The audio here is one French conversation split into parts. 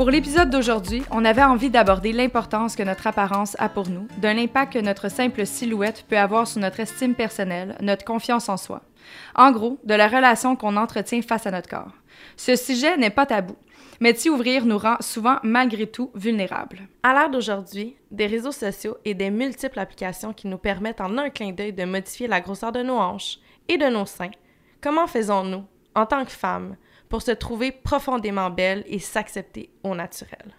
Pour l'épisode d'aujourd'hui, on avait envie d'aborder l'importance que notre apparence a pour nous, d'un impact que notre simple silhouette peut avoir sur notre estime personnelle, notre confiance en soi. En gros, de la relation qu'on entretient face à notre corps. Ce sujet n'est pas tabou, mais s'y ouvrir nous rend souvent malgré tout vulnérables. À l'ère d'aujourd'hui, des réseaux sociaux et des multiples applications qui nous permettent en un clin d'œil de modifier la grosseur de nos hanches et de nos seins, comment faisons-nous, en tant que femmes, pour se trouver profondément belles et s'accepter au naturel?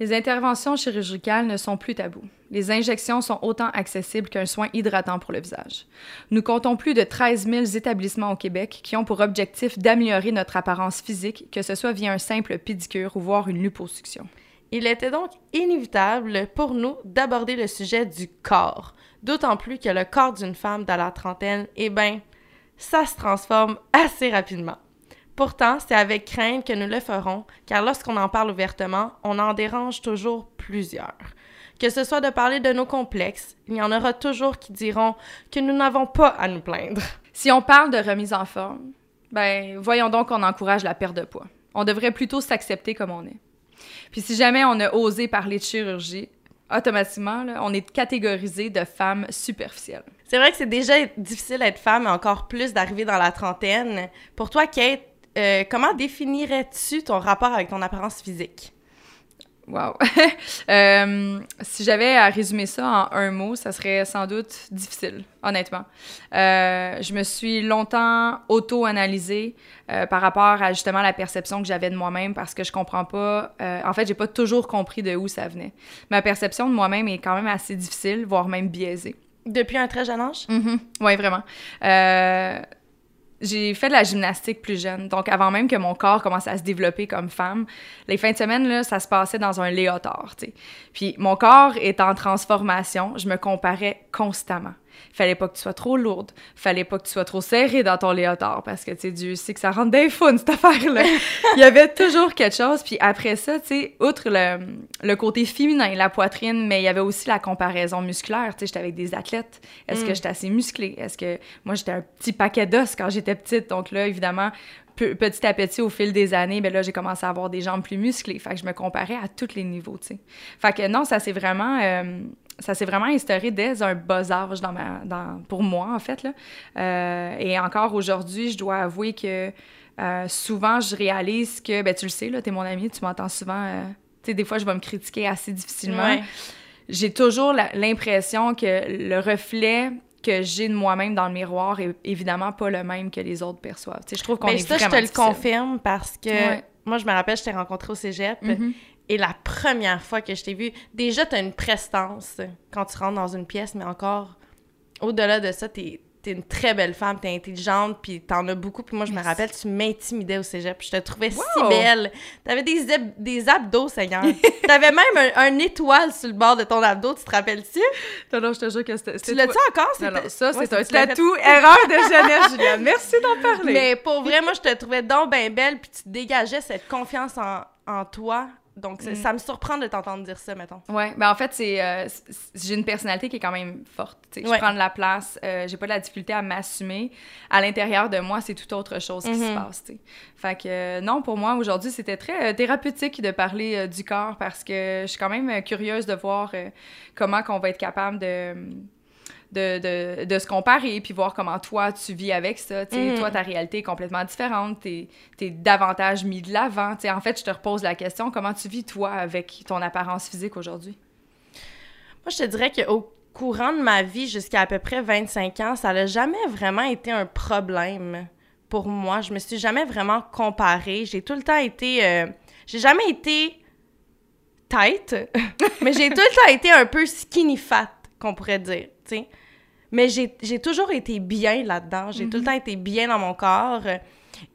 Les interventions chirurgicales ne sont plus tabous. Les injections sont autant accessibles qu'un soin hydratant pour le visage. Nous comptons plus de 13 000 établissements au Québec qui ont pour objectif d'améliorer notre apparence physique, que ce soit via un simple pédicure ou voire une liposuction. Il était donc inévitable pour nous d'aborder le sujet du corps, d'autant plus que le corps d'une femme dans la trentaine, eh bien, ça se transforme assez rapidement. Pourtant, c'est avec crainte que nous le ferons, car lorsqu'on en parle ouvertement, on en dérange toujours plusieurs. Que ce soit de parler de nos complexes, il y en aura toujours qui diront que nous n'avons pas à nous plaindre. Si on parle de remise en forme, ben voyons donc qu'on encourage la perte de poids. On devrait plutôt s'accepter comme on est. Puis si jamais on a osé parler de chirurgie, automatiquement, là, on est catégorisé de femmes superficielles. C'est vrai que c'est déjà difficile d'être femme, mais encore plus d'arriver dans la trentaine. Pour toi, Kate, euh, comment définirais-tu ton rapport avec ton apparence physique? Wow. Euh, si j'avais à résumer ça en un mot, ça serait sans doute difficile, honnêtement. Euh, je me suis longtemps auto-analysée euh, par rapport à justement la perception que j'avais de moi-même parce que je comprends pas. en fait, j'ai pas toujours compris de où ça venait. Ma perception de moi-même est quand même assez difficile, voire même biaisée. Depuis un très jeune âge? Mhm. Oui, vraiment. J'ai fait de la gymnastique plus jeune, donc avant même que mon corps commence à se développer comme femme, les fins de semaine, là, ça se passait dans un léotard, tu sais. Puis mon corps est en transformation, je me comparais constamment. Fallait pas que tu sois trop lourde, fallait pas que tu sois trop serrée dans ton léotard, parce que, tu sais, Dieu sait que ça rentre des fun, cette affaire-là. Il y avait toujours quelque chose, puis après ça, tu sais, outre le, le côté féminin, la poitrine, mais il y avait aussi la comparaison musculaire, tu sais, j'étais avec des athlètes. Est-ce Mm. que j'étais assez musclée? Est-ce que... Moi, j'étais un petit paquet d'os quand j'étais petite, donc là, évidemment, pe- petit à petit, au fil des années, ben là, j'ai commencé à avoir des jambes plus musclées. Fait que je me comparais à tous les niveaux, tu sais. Fait que non, ça s'est vraiment... euh, ça s'est vraiment instauré dès un bas âge dans ma, dans, pour moi, en fait. Là. Euh, et encore aujourd'hui, je dois avouer que euh, souvent, je réalise que, ben, tu le sais, là, t'es mon ami, tu m'entends souvent. euh, tu sais, des fois, je vais me critiquer assez difficilement. Ouais. J'ai toujours l'impression que le reflet que j'ai de moi-même dans le miroir est évidemment pas le même que les autres perçoivent. Tu sais, je trouve qu'on Ben, est ça, je te le confirme parce que Ouais. moi, je me rappelle, je t'ai rencontré au cégep Mhm. Et la première fois que je t'ai vu, déjà, tu as une prestance quand tu rentres dans une pièce, mais encore, au-delà de ça, t'es es une très belle femme, t'es intelligente, puis t'en as beaucoup. Puis moi, je me rappelle, tu m'intimidais au cégep. Je te trouvais si belle. T'avais des, des abdos, Seigneur. T'avais même un, un étoile sur le bord de ton abdo, tu te rappelles-tu? Non, non, je te jure que c'était... Tu l'as-tu encore? Non, non, ça, Ouais, c'est un tatou erreur de jeunesse, Juliane. Merci d'en parler. Mais pour vrai, moi, je te trouvais donc bien belle, puis tu dégageais cette confiance en, en toi. Donc, Mm. ça me surprend de t'entendre dire ça, mettons. Ouais, ben en fait, c'est, euh, j'ai une personnalité qui est quand même forte. Ouais. Je prends de la place, euh, j'ai pas de la difficulté à m'assumer. À l'intérieur de moi, c'est tout autre chose qui se Mhm. passe. Fait que euh, non, pour moi, aujourd'hui, c'était très euh, thérapeutique de parler du corps parce que je suis quand même curieuse de voir comment qu'on va être capable de. De, de, de se comparer, puis voir comment toi, tu vis avec ça. Mhm. Toi, ta réalité est complètement différente. T'es es davantage mis de l'avant. En fait, je te repose la question, comment tu vis, toi, avec ton apparence physique aujourd'hui? Moi, je te dirais qu'au courant de ma vie, jusqu'à à peu près 25 ans, ça n'a jamais vraiment été un problème pour moi. Je me suis jamais vraiment comparée. J'ai tout le temps été... euh, J'ai jamais été tête, mais j'ai tout le temps été un peu skinny fat, qu'on pourrait dire, tu sais. Mais j'ai toujours été bien là-dedans. J'ai tout le temps été bien dans mon corps.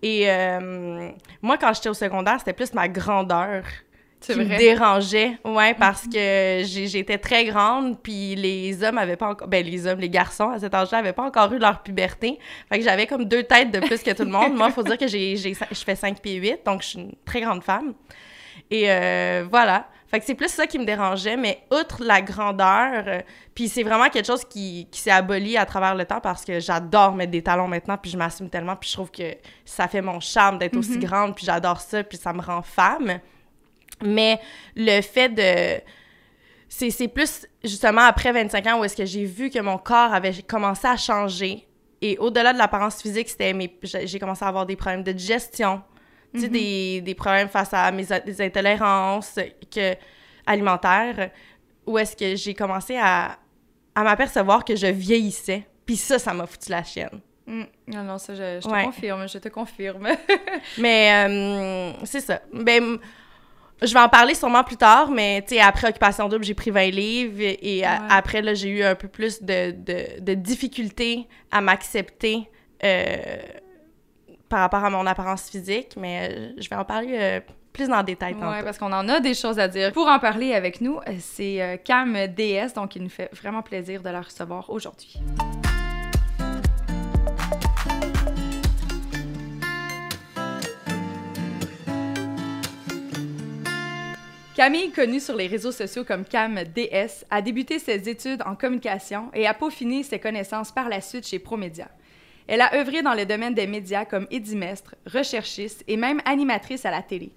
Et euh, moi, quand j'étais au secondaire, c'était plus ma grandeur qui me dérangeait. Ouais, parce que j'ai- j'étais très grande, puis les hommes avaient pas encore... Ben, les hommes, les garçons, à cet âge-là, avaient pas encore eu leur puberté. Fait que j'avais comme deux têtes de plus que tout le monde. Moi, faut dire que j'ai- je fais 5 pieds 8, donc je suis une très grande femme. Et euh, voilà. Fait que c'est plus ça qui me dérangeait, mais outre la grandeur, euh, puis c'est vraiment quelque chose qui, qui s'est aboli à travers le temps parce que j'adore mettre des talons maintenant, puis je m'assume tellement, puis je trouve que ça fait mon charme d'être aussi grande, puis j'adore ça, puis ça me rend femme. Mais le fait de... C'est c'est plus justement après 25 ans où est-ce que j'ai vu que mon corps avait commencé à changer. Et au-delà de l'apparence physique, c'était j'ai commencé à avoir des problèmes de digestion, tu sais, des, des problèmes face à mes des intolérances que, alimentaires, où est-ce que j'ai commencé à, à m'apercevoir que je vieillissais. Puis ça, ça m'a foutu la chienne. Mm. Non, non, ça, je, je te Ouais. confirme, je te confirme. Mais euh, c'est ça. Ben, je vais en parler sûrement plus tard, mais tu sais, après Occupation Double, j'ai pris 20 livres et, a- Ouais. après, là, j'ai eu un peu plus de, de, de difficultés à m'accepter euh, par rapport à mon apparence physique, mais euh, je vais en parler euh, plus le détail tantôt. parce qu'on en a des choses à dire. Pour en parler avec nous, euh, c'est Cam DS, donc il nous fait vraiment plaisir de la recevoir aujourd'hui. Camille, connue sur les réseaux sociaux comme Cam DS, a débuté ses études en communication et a peaufiné ses connaissances par la suite chez Promédia. Elle a œuvré dans le domaine des médias comme édimestre, recherchiste et même animatrice à la télé.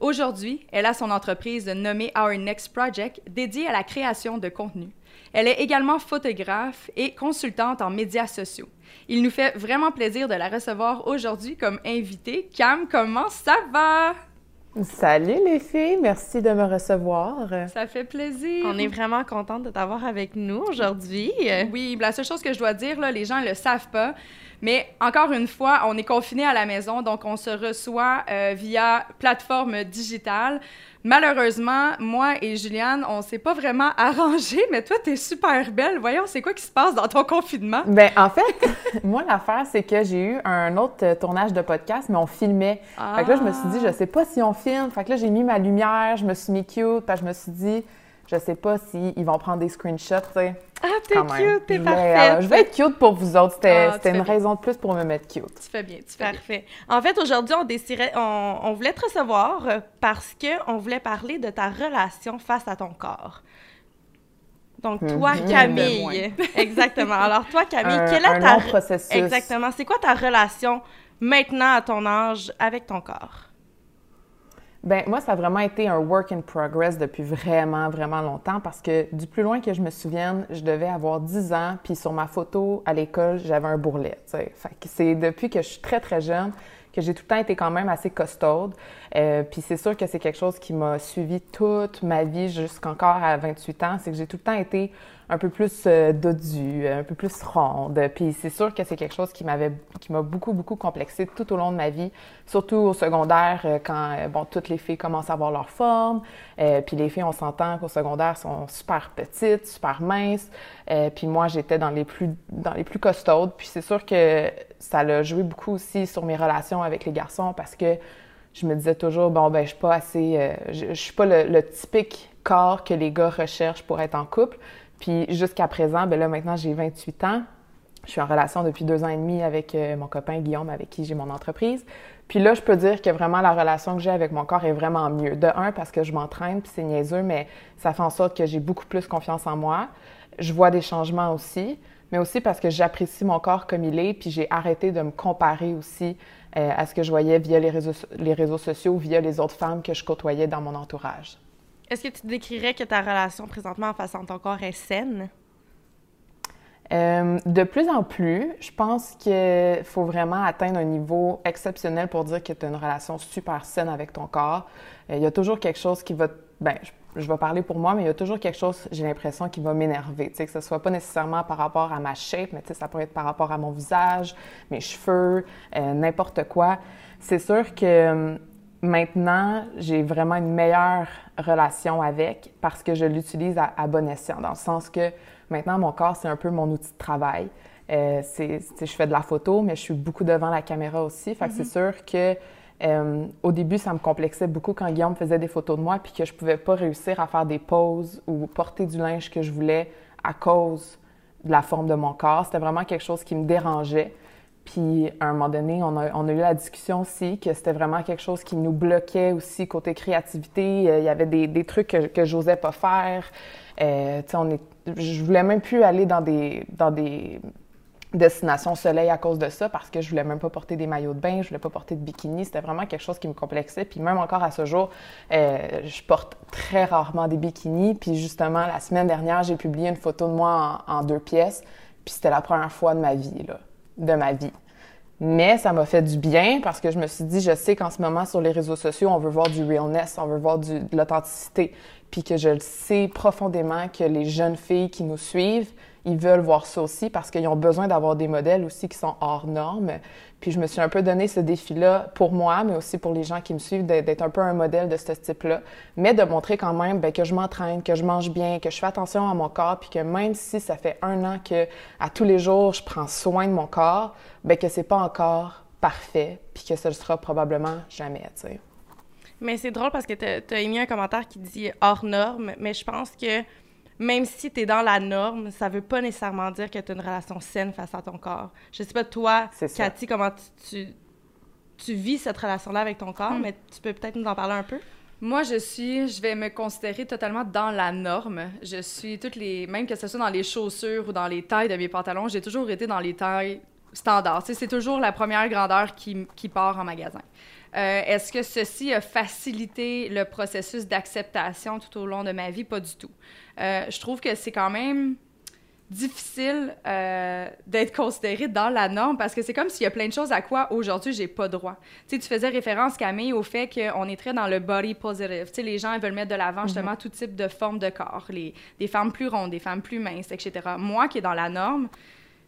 Aujourd'hui, elle a son entreprise nommée Our Next Project dédiée à la création de contenu. Elle est également photographe et consultante en médias sociaux. Il nous fait vraiment plaisir de la recevoir aujourd'hui comme invitée. Cam, comment ça va? Salut les filles, merci de me recevoir. Ça fait plaisir. On est vraiment contente de t'avoir avec nous aujourd'hui. Oui, la seule chose que je dois dire, là, les gens ne le savent pas, mais encore une fois, on est confiné à la maison, donc on se reçoit euh, via plateforme digitale. Malheureusement, moi et Juliane, on s'est pas vraiment arrangé, mais toi, t'es super belle. Voyons, c'est quoi qui se passe dans ton confinement? Ben en fait, moi l'affaire c'est que j'ai eu un autre euh, tournage de podcast mais on filmait. Fait que là je me suis dit je sais pas si on filme. Fait que là j'ai mis ma lumière, je me suis mis cute, que je me suis dit je sais pas si ils vont prendre des screenshots, tu sais. Ah, t'es cute, t'es parfaite. euh, je vais être cute pour vous autres, c'était Ah, une bien. raison de plus pour me mettre cute. Tu fais bien, tu fais bien. Parfait. En fait, aujourd'hui, on on, on voulait te recevoir parce que on voulait parler de ta relation face à ton corps. Donc, toi, Mhm. Camille. Exactement. Alors, toi, Camille, Un, quelle est un ta... long processus. Exactement. C'est quoi ta relation maintenant à ton âge avec ton corps? Ben moi, ça a vraiment été un work in progress depuis vraiment, vraiment longtemps parce que du plus loin que je me souvienne, je devais avoir 10 ans, puis sur ma photo à l'école, j'avais un bourrelet, c'est depuis que je suis très, très jeune que j'ai tout le temps été quand même assez costaude. Euh, puis c'est sûr que c'est quelque chose qui m'a suivi toute ma vie jusqu'encore à 28 ans, c'est que j'ai tout le temps été un peu plus euh, dodue, un peu plus ronde. Puis c'est sûr que c'est quelque chose qui m'avait, qui m'a beaucoup, beaucoup complexé tout au long de ma vie, surtout au secondaire euh, quand, euh, bon, toutes les filles commencent à avoir leur forme. Euh, puis les filles, on s'entend qu'au secondaire sont super petites, super minces. Euh, puis moi, j'étais dans les plus, dans les plus costaudes. Puis c'est sûr que ça l'a joué beaucoup aussi sur mes relations avec les garçons parce que je me disais toujours, bon, ben, je suis pas assez, euh, je, je suis pas le, le typique corps que les gars recherchent pour être en couple. Puis jusqu'à présent, ben là, maintenant, j'ai 28 ans. Je suis en relation depuis deux ans et demi avec euh, mon copain Guillaume, avec qui j'ai mon entreprise. Puis là, je peux dire que vraiment la relation que j'ai avec mon corps est vraiment mieux. De un, parce que je m'entraîne, puis c'est niaiseux, mais ça fait en sorte que j'ai beaucoup plus confiance en moi. Je vois des changements aussi, mais aussi parce que j'apprécie mon corps comme il est, puis j'ai arrêté de me comparer aussi euh, à ce que je voyais via les réseaux, les réseaux sociaux, via les autres femmes que je côtoyais dans mon entourage. Est-ce que tu décrirais que ta relation présentement face à ton corps est saine? Euh, de plus en plus, je pense qu'il faut vraiment atteindre un niveau exceptionnel pour dire que tu as une relation super saine avec ton corps. Euh, Il y a toujours quelque chose qui va... Ben, je, vais parler pour moi, mais il y a toujours quelque chose, j'ai l'impression, qui va m'énerver. Que ce soit pas nécessairement par rapport à ma shape, mais ça peut être par rapport à mon visage, mes cheveux, euh, n'importe quoi. C'est sûr que euh, maintenant, j'ai vraiment une meilleure relation avec parce que je l'utilise à, à bon escient, dans le sens que Maintenant, mon corps, c'est un peu mon outil de travail. Euh, c'est, je fais de la photo, mais je suis beaucoup devant la caméra aussi. Fait que c'est sûr que euh, au début, ça me complexait beaucoup quand Guillaume faisait des photos de moi puis que je pouvais pas réussir à faire des poses ou porter du linge que je voulais à cause de la forme de mon corps. C'était vraiment quelque chose qui me dérangeait. Puis à un moment donné, on a, eu la discussion aussi que c'était vraiment quelque chose qui nous bloquait aussi côté créativité. Euh, il y avait des, trucs que, que j'osais pas faire. Euh, on je voulais même plus aller dans des, dans des destination soleil à cause de ça parce que je voulais même pas porter des maillots de bain, je voulais pas porter de bikini. C'était vraiment quelque chose qui me complexait. Puis même encore à ce jour, euh, je porte très rarement des bikinis. Puis justement, la semaine dernière, j'ai publié une photo de moi en, deux pièces. Puis c'était la première fois de ma vie, là, de ma vie. Mais ça m'a fait du bien parce que je me suis dit, je sais qu'en ce moment, sur les réseaux sociaux, on veut voir du realness, on veut voir de l'authenticité. Puis que je le sais profondément que les jeunes filles qui nous suivent, ils veulent voir ça aussi parce qu'ils ont besoin d'avoir des modèles aussi qui sont hors normes. Puis je me suis un peu donné ce défi-là pour moi, mais aussi pour les gens qui me suivent, d'être un peu un modèle de ce type-là, mais de montrer quand même bien, que je m'entraîne, que je mange bien, que je fais attention à mon corps, puis que même si ça fait un an que à tous les jours je prends soin de mon corps, bien que c'est pas encore parfait, puis que ce ne sera probablement jamais, tu. Mais c'est drôle parce que tu as émis un commentaire qui dit hors norme, mais je pense que même si tu es dans la norme, ça veut pas nécessairement dire que tu as une relation saine face à ton corps. Je sais pas, toi, Cathy, comment tu, tu, vis cette relation-là avec ton corps, hmm. mais tu peux peut-être nous en parler un peu? Moi, je suis, je vais me considérer totalement dans la norme. Je suis toutes les, même que ce soit dans les chaussures ou dans les tailles de mes pantalons, j'ai toujours été dans les tailles standards. c'est toujours la première grandeur qui, qui part en magasin. Euh, est-ce que ceci a facilité le processus d'acceptation tout au long de ma vie? Pas du tout. Euh, je trouve que c'est quand même difficile euh, d'être considéré dans la norme parce que c'est comme s'il y a plein de choses à quoi aujourd'hui j'ai pas droit. Tu sais, tu faisais référence Camille au fait qu'on est très dans le body positive. Tu sais, les gens veulent mettre de l'avant justement mhm. tout type de forme de corps, les, des femmes plus rondes, des femmes plus minces, etc. Moi qui est dans la norme,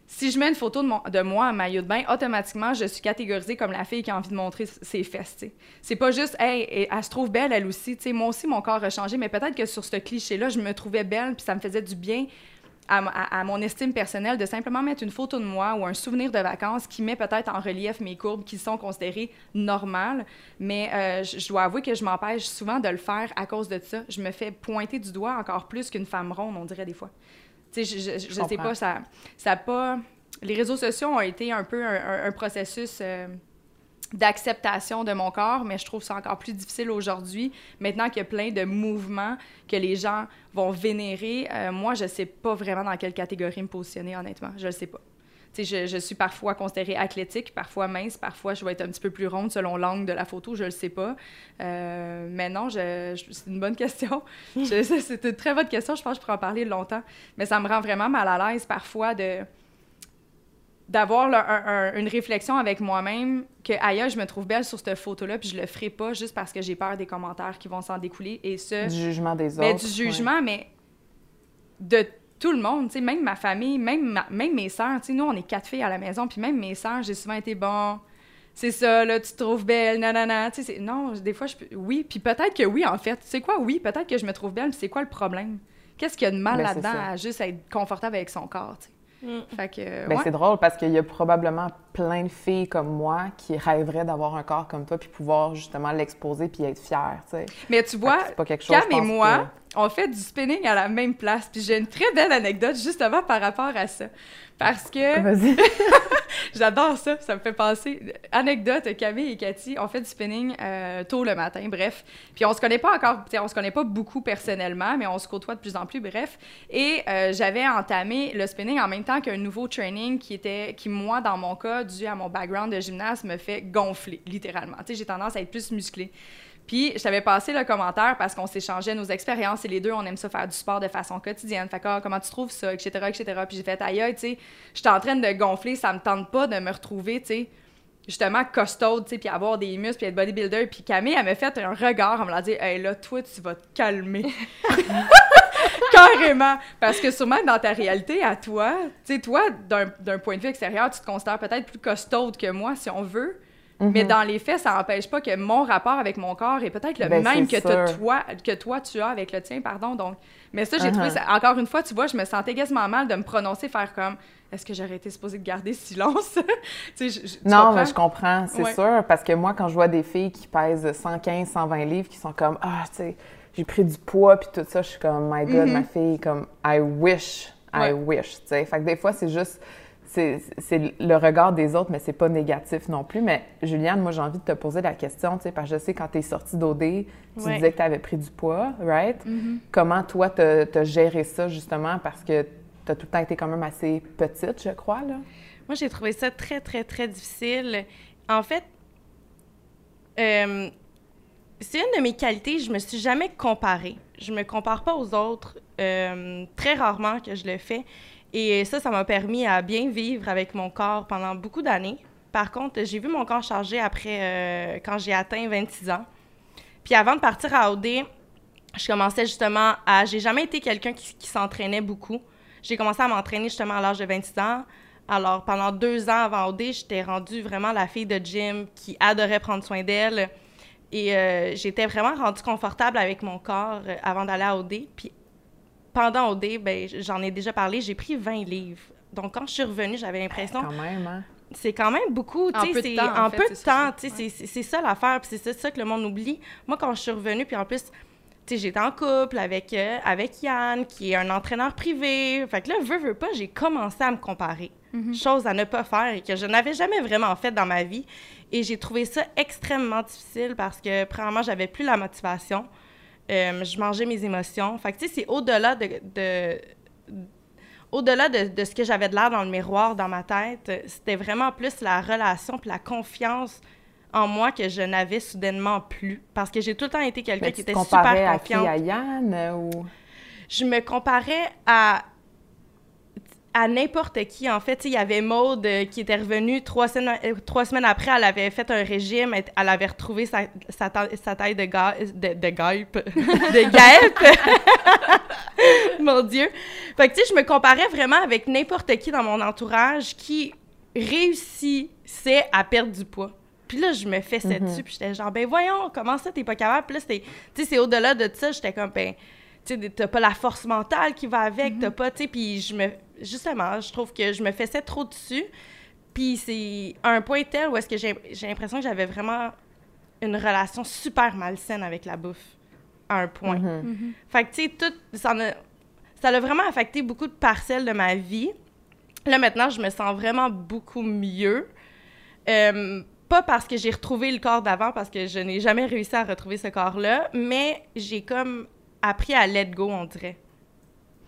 si je mets une photo de, moi en maillot de bain, automatiquement, je suis catégorisée comme la fille qui a envie de montrer ses fesses. C'est pas juste, hey, elle se trouve belle, elle aussi. sais, moi aussi, mon corps a changé, mais peut-être que sur ce cliché-là, je me trouvais belle, puis ça me faisait du bien à, mon estime personnelle de simplement mettre une photo de moi ou un souvenir de vacances qui met peut-être en relief mes courbes qui sont considérées normales. Mais euh, je, dois avouer que je m'empêche souvent de le faire à cause de ça. Je me fais pointer du doigt encore plus qu'une femme ronde, on dirait des fois. Tu sais, je, je, sais pas, ça, ça pas... Les réseaux sociaux ont été un peu un, processus euh, d'acceptation de mon corps, mais je trouve ça encore plus difficile aujourd'hui. Maintenant qu'il y a plein de mouvements que les gens vont vénérer, euh, moi, je sais pas vraiment dans quelle catégorie me positionner, honnêtement. Je le sais pas. Je, je, suis parfois considérée athlétique, parfois mince, parfois je vais être un petit peu plus ronde selon l'angle de la photo, je le sais pas. Euh, mais non, je, c'est une bonne question. c'est une très bonne question, je pense que je pourrais en parler longtemps. Mais ça me rend vraiment mal à l'aise parfois de d'avoir une réflexion avec moi-même que ailleurs je me trouve belle sur cette photo là puis je le ferai pas juste parce que j'ai peur des commentaires qui vont s'en découler et ce du jugement des ben, autres du jugement mais de tout le monde, tu sais, même ma famille, même, même mes sœurs, tu sais, nous, on est quatre filles à la maison, puis même mes sœurs, j'ai souvent été bon, c'est ça, là, tu te trouves belle, nanana, tu sais, non, des fois, je oui, puis peut-être que oui, en fait, c'est quoi, oui, peut-être que je me trouve belle, puis c'est quoi le problème? Qu'est-ce qu'il y a de mal ben, là-dedans à juste être confortable avec son corps, tu sais? Mm. Fait que, ben, c'est drôle parce qu'il y a probablement plein de filles comme moi qui rêveraient d'avoir un corps comme toi puis pouvoir justement l'exposer puis être fière, tu sais. Mais tu vois, Cam et moi, on fait du spinning à la même place. Puis j'ai une très belle anecdote justement par rapport à ça. Parce que. Vas-y. J'adore ça. Ça me fait penser. Anecdote, Camille et Cathy, on fait du spinning euh, tôt le matin, bref. Puis on se connaît pas encore, on se connaît pas beaucoup personnellement, mais on se côtoie de plus en plus, bref. Et euh, j'avais entamé le spinning en même temps qu'un nouveau training qui était, qui moi, dans mon cas, dû à mon background de gymnase, me fait gonfler, littéralement. Tu sais, j'ai tendance à être plus musclée. Puis, je t'avais passé le commentaire parce qu'on s'échangeait nos expériences et les deux, on aime ça faire du sport de façon quotidienne. Fait que, ah, comment tu trouves ça, etc., etc. Puis j'ai fait, aïe, tu sais, je suis en train de gonfler, ça me tente pas de me retrouver, tu sais, justement costaud, tu sais, puis avoir des muscles, puis être bodybuilder. Puis Camille, elle m'a fait un regard, elle me l'a dit, hey, là, toi, tu vas te calmer. Carrément! Parce que sûrement, dans ta réalité, à toi, tu sais, toi, d'un point de vue extérieur, tu te considères peut-être plus costaud que moi, si on veut. Mais dans les faits, ça n'empêche pas que mon rapport avec mon corps est peut-être le Ben, même que, toi, que toi, tu as avec le tien, pardon. Donc, mais ça, j'ai trouvé Uh-huh. ça, encore une fois, tu vois, je me sentais quasiment mal de me prononcer, faire comme, est-ce que j'aurais été supposée de garder silence? tu sais, je- je- tu Non, comprends? mais je comprends, c'est Ouais. sûr. Parce que moi, quand je vois des filles qui pèsent 115, 120 livres, qui sont comme Ah, tu sais, j'ai pris du poids, puis tout ça, je suis comme My God, ma fille, comme I wish, I. Ouais. wish. Tu sais, fait que des fois, c'est juste. C'est le regard des autres, mais c'est pas négatif non plus. Mais Juliane, moi, j'ai envie de te poser la question, tu sais, parce que je sais, quand tu es sortie d'OD, tu Ouais. disais que tu avais pris du poids, right? Mm-hmm. Comment, toi, tu as géré ça, justement, parce que tu as tout le temps été quand même assez petite, je crois, là? Moi, j'ai trouvé ça très, très, très difficile. En fait, euh, c'est une de mes qualités. Je me suis jamais comparée. Je me compare pas aux autres. euh, très rarement que je le fais. Et ça, ça m'a permis à bien vivre avec mon corps pendant beaucoup d'années. Par contre, j'ai vu mon corps changer après, euh, quand j'ai atteint 26 ans. Puis avant de partir à OD, je commençais justement à... J'ai jamais été quelqu'un qui, s'entraînait beaucoup. J'ai commencé à m'entraîner justement à l'âge de 26 ans. Alors, pendant deux ans avant OD, j'étais rendue vraiment la fille de gym qui adorait prendre soin d'elle. Et euh, j'étais vraiment rendue confortable avec mon corps euh, avant d'aller à OD. Puis pendant OD, ben, j'en ai déjà parlé, j'ai pris 20 livres. Donc, quand je suis revenue, j'avais l'impression Quand même, hein? c'est quand même beaucoup, tu En sais, peu de c'est temps, en peu c'est de ça, temps, tu sais, c'est- ça l'affaire, puis c'est ça, que le monde oublie. Moi, quand je suis revenue, puis en plus, tu sais, j'étais en couple avec, euh, avec Yann, qui est un entraîneur privé. Fait que là, veux, veux pas, j'ai commencé à me comparer. Chose à ne pas faire et que je n'avais jamais vraiment fait dans ma vie. Et j'ai trouvé ça extrêmement difficile parce que, premièrement, j'avais plus la motivation. Euh, je mangeais mes émotions. Fait que, tu sais, c'est au-delà de, de- au-delà de, de ce que j'avais de l'air dans le miroir, dans ma tête, c'était vraiment plus la relation puis la confiance en moi que je n'avais soudainement plus. Parce que j'ai tout le temps été quelqu'un qui était super à qui? confiante. À Yann ou... Je me comparais à à n'importe qui, en fait. Il y avait Maude euh, qui était revenue trois semaines, euh, trois semaines après, elle avait fait un régime, elle, elle avait retrouvé sa, sa, ta- sa taille de, ga, de, de guêpe. de guêpe! Mon Dieu! Fait que, tu sais, je me comparais vraiment avec n'importe qui dans mon entourage qui réussissait à perdre du poids. Puis là, je me fessais dessus, puis j'étais genre, ben voyons, comment ça, t'es pas capable? Puis là, c'est au-delà de ça, j'étais comme, ben, tu sais, t'as pas la force mentale qui va avec, t'as pas, tu sais, puis je me, justement, je trouve que je me fessais trop dessus. Puis c'est un point tel où est-ce que j'ai, j'ai l'impression que j'avais vraiment une relation super malsaine avec la bouffe, à un point. Fait que, tu sais, tout, ça a, ça a vraiment affecté beaucoup de parcelles de ma vie. Là, maintenant, je me sens vraiment beaucoup mieux. Euh, pas parce que j'ai retrouvé le corps d'avant, parce que je n'ai jamais réussi à retrouver ce corps-là, mais j'ai comme appris à let go, on dirait.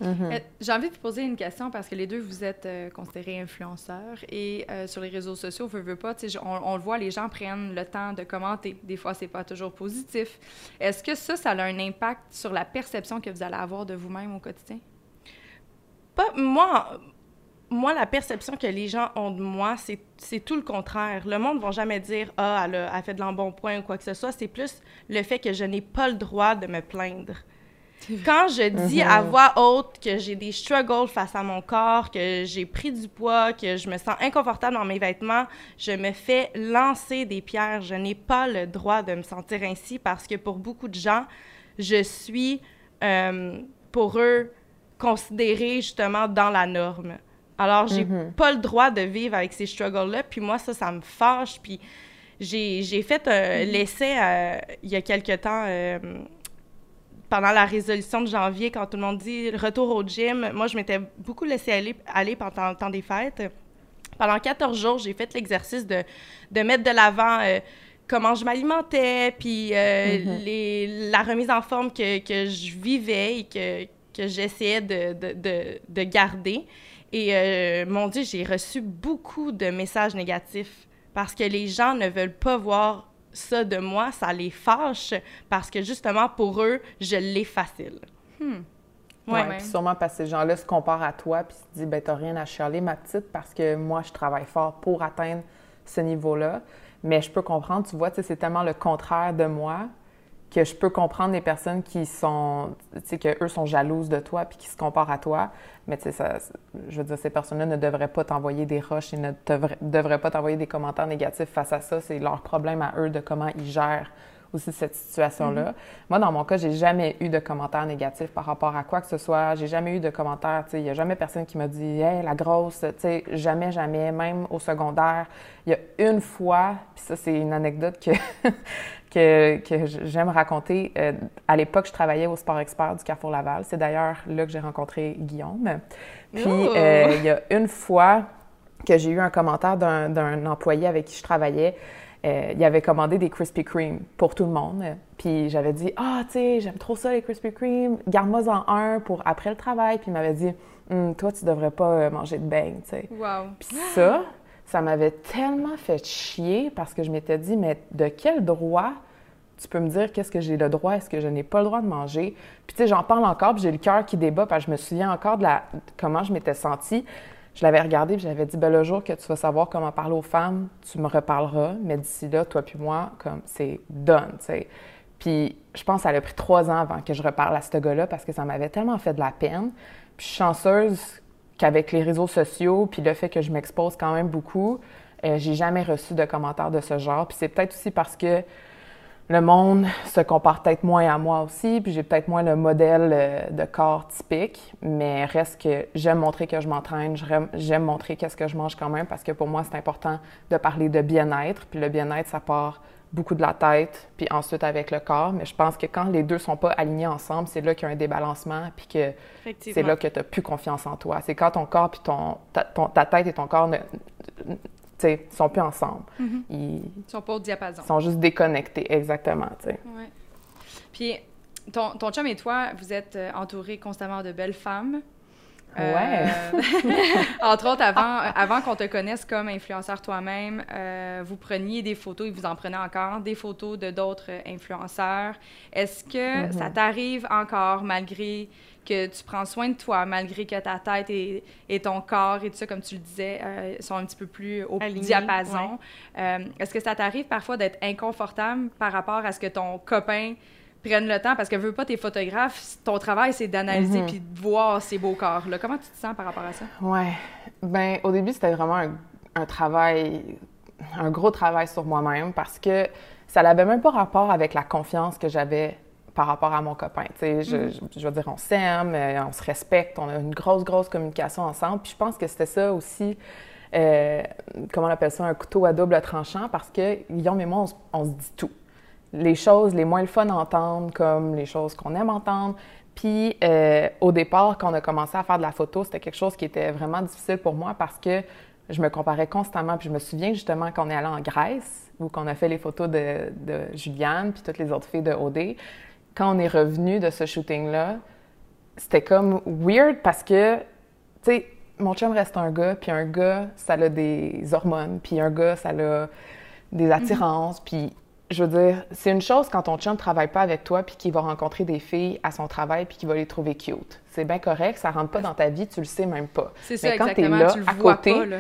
Euh, J'ai envie de vous poser une question parce que les deux, vous êtes euh, considérés influenceurs et euh, sur les réseaux sociaux, veut, veut pas, tu sais, je- on, on le voit, les gens prennent le temps de commenter. Des fois, c'est pas toujours positif. Est-ce que ça, ça a un impact sur la perception que vous allez avoir de vous-même au quotidien? Pas, moi, moi, la perception que les gens ont de moi, c'est c'est tout le contraire. Le monde ne va jamais dire « Ah, elle a, elle fait de l'embonpoint » ou quoi que ce soit. C'est plus le fait que je n'ai pas le droit de me plaindre. Quand je dis à voix haute que j'ai des struggles face à mon corps, que j'ai pris du poids, que je me sens inconfortable dans mes vêtements, je me fais lancer des pierres. Je n'ai pas le droit de me sentir ainsi parce que pour beaucoup de gens, je suis, euh, pour eux, considérée justement dans la norme. Alors, j'ai pas le droit de vivre avec ces struggles-là. Puis moi, ça, ça me fâche. Puis j'ai fait un l'essai euh, il y a quelque temps, euh, pendant la résolution de janvier, quand tout le monde dit retour au gym. Moi, je m'étais beaucoup laissé aller, aller pendant le temps des fêtes. Pendant 14 jours, j'ai fait l'exercice de, de mettre de l'avant euh, comment je m'alimentais, puis euh, les, la remise en forme que, que je vivais et que, que j'essayais de, de, de, de garder. Et euh, mon Dieu, j'ai reçu beaucoup de messages négatifs parce que les gens ne veulent pas voir ça de moi, ça les fâche parce que justement pour eux, je l'ai facile. Hmm. Ouais. Ouais. Puis sûrement parce que ces gens-là se comparent à toi puis se disent ben t'as rien à chialer ma petite parce que moi je travaille fort pour atteindre ce niveau-là. Mais je peux comprendre, tu vois, c'est tellement le contraire de moi que je peux comprendre les personnes qui sont, tu sais, que eux sont jalouses de toi puis qui se comparent à toi. Mais tu sais, ça, je veux dire, ces personnes-là ne devraient pas t'envoyer des roches et ne devraient, devraient pas t'envoyer des commentaires négatifs face à ça. C'est leur problème à eux de comment ils gèrent aussi cette situation-là. Moi, dans mon cas, j'ai jamais eu de commentaires négatifs par rapport à quoi que ce soit. J'ai jamais eu de commentaires, tu sais, il n'y a jamais personne qui m'a dit « Hey, la grosse », tu sais, jamais, jamais, même au secondaire. Il y a une fois, puis ça, c'est une anecdote que, que, que j'aime raconter. Euh, à l'époque, je travaillais au Sport Expert du Carrefour Laval. C'est d'ailleurs là que j'ai rencontré Guillaume. Puis, euh, il y a une fois que j'ai eu un commentaire d'un d'un employé avec qui je travaillais. Euh, il avait commandé des Krispy Kreme pour tout le monde. Puis j'avais dit Ah, tu sais, j'aime trop ça, les Krispy Kreme. Garde-moi-en un pour après le travail. Puis il m'avait dit Hum, Toi, tu devrais pas manger de beignes, tu sais. Wow. Puis ça, ça m'avait tellement fait chier parce que je m'étais dit Mais de quel droit tu peux me dire qu'est-ce que j'ai le droit, est-ce que je n'ai pas le droit de manger? Puis tu sais, j'en parle encore, puis j'ai le cœur qui débat parce je me souviens encore de la, comment je m'étais sentie. Je l'avais regardé, puis j'avais dit, ben, le jour que tu vas savoir comment parler aux femmes, tu me reparleras, mais d'ici là, toi puis moi, comme c'est done, tu sais. Puis je pense que ça a pris trois ans avant que je reparle à ce gars-là parce que ça m'avait tellement fait de la peine. Puis chanceuse qu'avec les réseaux sociaux, puis le fait que je m'expose quand même beaucoup, euh, j'ai jamais reçu de commentaires de ce genre. Puis c'est peut-être aussi parce que le monde se compare peut-être moins à moi aussi, puis j'ai peut-être moins le modèle euh, de corps typique, mais reste que j'aime montrer que je m'entraîne, j'aime- montrer qu'est-ce que je mange quand même, parce que pour moi, c'est important de parler de bien-être, puis le bien-être, ça part beaucoup de la tête, puis ensuite avec le corps, mais je pense que quand les deux sont pas alignés ensemble, c'est là qu'il y a un débalancement, puis que c'est là que tu n'as plus confiance en toi. C'est quand ton corps, puis ton, ta, ton- ta tête et ton corps ne, sont plus ensemble. Ils Ils sont pas au diapason. sont juste déconnectés, exactement. Puis, ton, ton chum et toi, vous êtes euh, entourés constamment de belles femmes. Ouais. entre autres, avant, euh, avant qu'on te connaisse comme influenceur toi-même, euh, vous preniez des photos, et vous en prenez encore, des photos de d'autres euh, influenceurs. Est-ce que ça t'arrive encore, malgré que tu prends soin de toi, malgré que ta tête et, et ton corps et tout ça, comme tu le disais, euh, sont un petit peu plus au Alignés, diapason? Euh, Est-ce que ça t'arrive parfois d'être inconfortable par rapport à ce que ton copain prenne le temps? Parce que veux pas tes photographes, ton travail, c'est d'analyser Mhm. puis de voir ces beaux corps-là. Comment tu te sens par rapport à ça? Ouais. Ben, au début, c'était vraiment un, un travail, un gros travail sur moi-même parce que ça n'avait même pas rapport avec la confiance que j'avais par rapport à mon copain. Tu sais, je, je, je veux dire, on s'aime, euh, on se respecte, on a une grosse, grosse communication ensemble. Puis je pense que c'était ça aussi, euh, comment on appelle ça, un couteau à double tranchant parce que Guillaume et moi, on se dit tout. Les choses les moins le fun à entendre, comme les choses qu'on aime entendre. Puis euh, au départ, quand on a commencé à faire de la photo, c'était quelque chose qui était vraiment difficile pour moi parce que je me comparais constamment. Puis je me souviens justement qu'on est allé en Grèce, où qu'on a fait les photos de, de Juliane, puis toutes les autres filles de OD. Quand on est revenu de ce shooting-là, c'était comme weird parce que, tu sais, mon chum reste un gars, puis un gars, ça a des hormones, puis un gars, ça a des attirances, puis je veux dire, c'est une chose quand ton chum ne travaille pas avec toi, puis qu'il va rencontrer des filles à son travail, puis qu'il va les trouver cute. C'est bien correct, ça rentre pas dans ta vie, tu le sais même pas. C'est ça, Mais quand t'es exactement. là, tu le à vois côté, pas, là.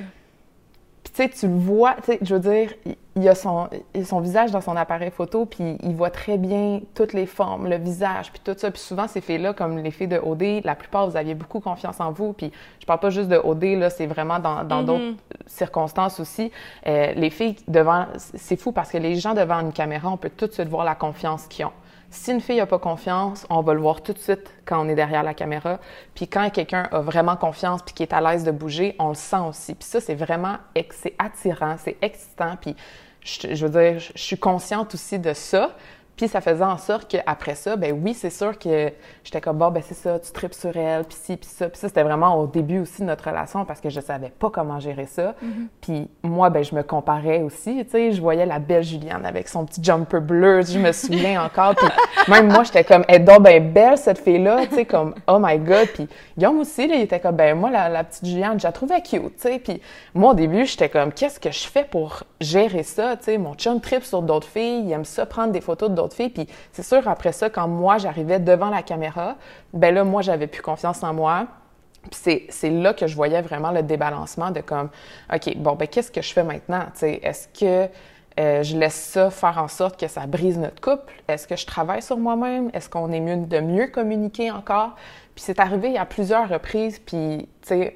Tu sais, tu le vois, tu sais, je veux dire, il- a son, son visage dans son appareil photo, puis il voit très bien toutes les formes, le visage, puis tout ça. Puis souvent, ces filles-là, comme les filles de OD, la plupart, vous aviez beaucoup confiance en vous. Puis je parle pas juste de OD, là, c'est vraiment dans dans Mhm. d'autres circonstances aussi. Euh, les filles devant, c'est fou parce que les gens devant une caméra, on peut tout de suite voir la confiance qu'ils ont. Si une fille n'a pas confiance, on va le voir tout de suite quand on est derrière la caméra. Puis quand quelqu'un a vraiment confiance puis qui est à l'aise de bouger, on le sent aussi. Puis ça, c'est vraiment c'est attirant, c'est excitant. Puis je, veux dire, je suis consciente aussi de ça. Puis ça faisait en sorte qu'après ça, ben oui, c'est sûr que j'étais comme, bon, ben c'est ça, tu tripes sur elle, puis ci, puis ça. Puis ça, c'était vraiment au début aussi de notre relation parce que je savais pas comment gérer ça. Puis moi, ben je me comparais aussi, tu sais, je voyais la belle Juliane avec son petit jumper bleu, je me souviens encore. Puis même moi, j'étais comme, elle donc ben belle, cette fille-là, tu sais, comme, oh my God. Puis Guillaume aussi, là, il était comme, ben moi, la, la petite Juliane, je la trouvais cute, tu sais. Puis moi, au début, j'étais comme, qu'est-ce que je fais pour gérer ça, tu sais? Mon chum tripe sur d'autres filles, il aime ça prendre des photos Puis c'est sûr, après ça, quand moi, j'arrivais devant la caméra, ben là, moi, j'avais plus confiance en moi. Puis c'est, c'est là que je voyais vraiment le débalancement de comme, OK, bon, ben qu'est-ce que je fais maintenant? Tu sais, est-ce que Euh, je laisse ça faire en sorte que ça brise notre couple? Est-ce que je travaille sur moi-même? Est-ce qu'on est mieux de mieux communiquer encore? Puis c'est arrivé à plusieurs reprises, puis tu sais,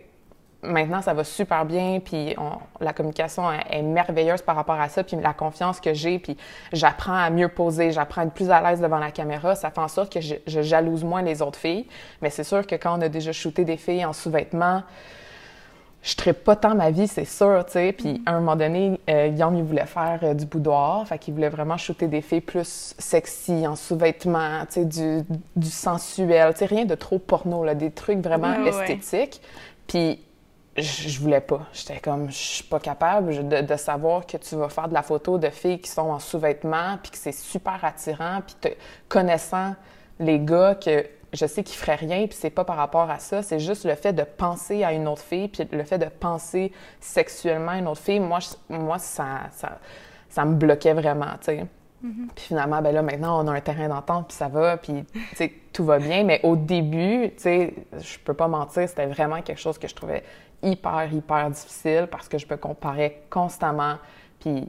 maintenant ça va super bien, puis la communication est, merveilleuse par rapport à ça, puis la confiance que j'ai, puis j'apprends à mieux poser, j'apprends à être plus à l'aise devant la caméra, ça fait en sorte que je, je jalouse moins les autres filles. Mais c'est sûr que quand on a déjà shooté des filles en sous-vêtements, je ne pas tant ma vie, c'est sûr, tu sais. Puis à un moment donné, euh, Guillaume, il voulait faire euh, du boudoir, fait qu'il voulait vraiment shooter des filles plus sexy, en sous-vêtements, tu sais, du, du, sensuel, tu sais, rien de trop porno, là, des trucs vraiment esthétiques. Puis je, voulais pas. J'étais comme, je suis pas capable de, de, savoir que tu vas faire de la photo de filles qui sont en sous-vêtements, puis que c'est super attirant, puis te, connaissant les gars que je sais qu'il ferait rien, puis c'est pas par rapport à ça, c'est juste le fait de penser à une autre fille, puis le fait de penser sexuellement à une autre fille, moi, moi ça, ça, ça me bloquait vraiment, tu sais. Mm-hmm. Puis finalement, ben là, maintenant, on a un terrain d'entente, puis ça va, puis, tout va bien. Mais au début, tu sais, je peux pas mentir, c'était vraiment quelque chose que je trouvais hyper, hyper difficile parce que je me comparais constamment, puis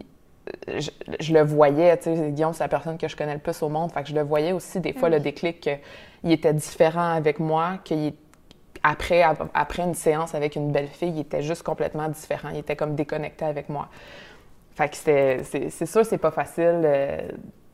je, le voyais, tu sais, Guillaume, c'est la personne que je connais le plus au monde, fait que je le voyais aussi des fois, le déclic qu'il était différent avec moi, qu'il après, après une séance avec une belle fille, il était juste complètement différent, il était comme déconnecté avec moi. Fait que c'est sûr, c'est pas facile euh,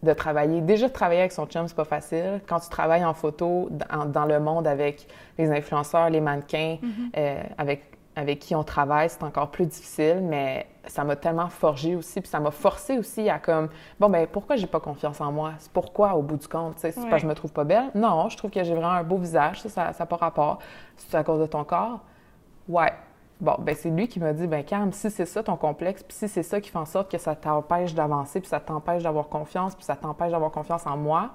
de travailler. Déjà, de travailler avec son chum, c'est pas facile. Quand tu travailles en photo, dans, le monde avec les influenceurs, les mannequins, mm-hmm. euh, avec avec qui on travaille, c'est encore plus difficile, mais ça m'a tellement forgé aussi, puis ça m'a forcé aussi à comme, bon, ben pourquoi j'ai pas confiance en moi? C'est pourquoi, au bout du compte? C'est parce que je me trouve pas belle? Non, je trouve que j'ai vraiment un beau visage, ça n'a pas rapport. C'est à cause de ton corps? Ouais. Bon, ben c'est lui qui m'a dit, ben Cam, si c'est ça ton complexe, puis si c'est ça qui fait en sorte que ça t'empêche d'avancer, puis ça t'empêche d'avoir confiance, puis ça t'empêche d'avoir confiance en moi,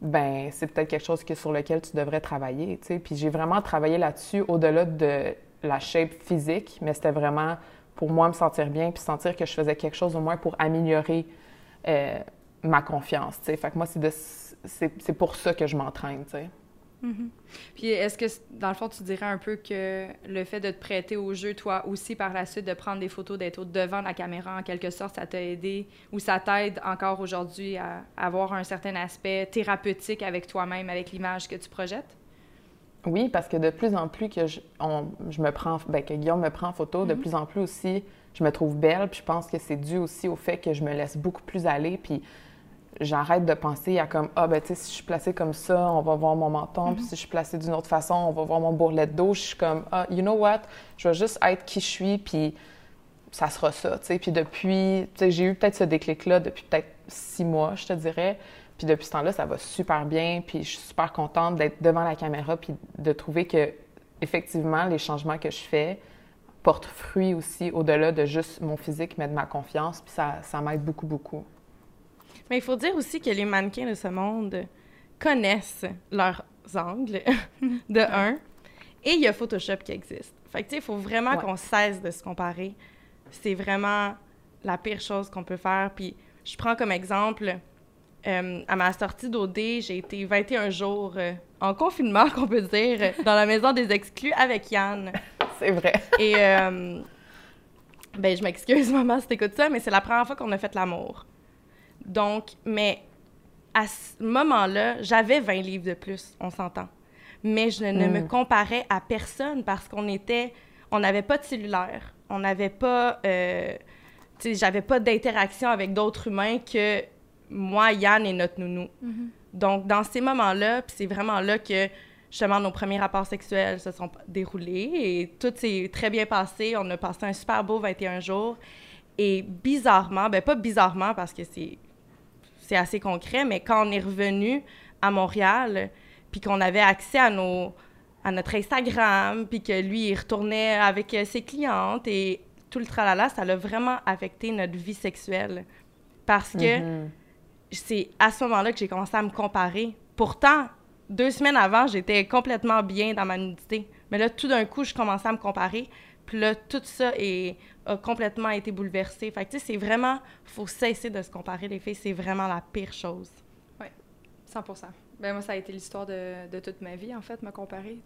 ben c'est peut-être quelque chose que, sur lequel tu devrais travailler, tu sais? Puis j'ai vraiment travaillé là-dessus au-delà de la shape physique, mais c'était vraiment pour moi me sentir bien puis sentir que je faisais quelque chose au moins pour améliorer euh, ma confiance. Fait que moi, c'est pour ça que je m'entraîne. Mm-hmm. Puis est-ce que, dans le fond, tu dirais un peu que le fait de te prêter au jeu, toi aussi, par la suite, de prendre des photos, d'être devant la caméra, en quelque sorte, ça t'a aidé ou ça t'aide encore aujourd'hui à avoir un certain aspect thérapeutique avec toi-même, avec l'image que tu projettes? Oui, parce que de plus en plus que je, me prends, ben, que Guillaume me prend en photo, de mhm. plus en plus aussi, je me trouve belle. Puis je pense que c'est dû aussi au fait que je me laisse beaucoup plus aller. Puis j'arrête de penser à comme, ah, ben, tu sais, si je suis placée comme ça, on va voir mon menton. Puis mhm. si je suis placée d'une autre façon, on va voir mon bourrelet de dos. Je suis comme, ah, you know what? Je vais juste être qui je suis. Puis ça sera ça, tu sais. Puis depuis, tu sais, j'ai eu peut-être ce déclic-là depuis peut-être six mois, je te dirais. Puis depuis ce temps-là, ça va super bien, puis je suis super contente d'être devant la caméra, puis de trouver que effectivement les changements que je fais portent fruit aussi au-delà de juste mon physique, mais de ma confiance, puis ça, ça m'aide beaucoup, beaucoup. Mais il faut dire aussi que les mannequins de ce monde connaissent leurs angles, de un, et il y a Photoshop qui existe. Fait que, tu sais, il faut vraiment qu'on cesse de se comparer. C'est vraiment la pire chose qu'on peut faire. Puis je prends comme exemple euh, à ma sortie d'OD, j'ai été 21 jours euh, en confinement, qu'on peut dire, dans la maison des exclus avec Yann. C'est vrai. Et, euh, ben, je m'excuse, maman, si t'écoutes ça, mais c'est la première fois qu'on a fait l'amour. Donc, mais à ce moment-là, j'avais 20 livres de plus, on s'entend. Mais je ne me mm. comparais à personne parce qu'on était. On n'avait pas de cellulaire. On n'avait pas. tu sais, j'avais pas d'interaction avec d'autres humains que moi, Yann et notre nounou. Mm-hmm. Donc, dans ces moments-là, c'est vraiment là que justement nos premiers rapports sexuels se sont déroulés et tout s'est très bien passé. On a passé un super beau 21 jours. Et bizarrement, ben pas bizarrement parce que c'est, c'est assez concret, mais quand on est revenu à Montréal, puis qu'on avait accès à, nos, à notre Instagram, puis que lui, il retournait avec ses clientes et tout le tralala, ça a vraiment affecté notre vie sexuelle. Parce que mm-hmm c'est à ce moment-là que j'ai commencé à me comparer. Pourtant, deux semaines avant, j'étais complètement bien dans ma nudité. Mais là, tout d'un coup, je commençais à me comparer. Puis là, tout ça est, a complètement été bouleversé. Fait que, tu sais, c'est vraiment... faut cesser de se comparer, les filles. C'est vraiment la pire chose. Oui, 100 ben moi, ça a été l'histoire de, de, toute ma vie, en fait, me comparer.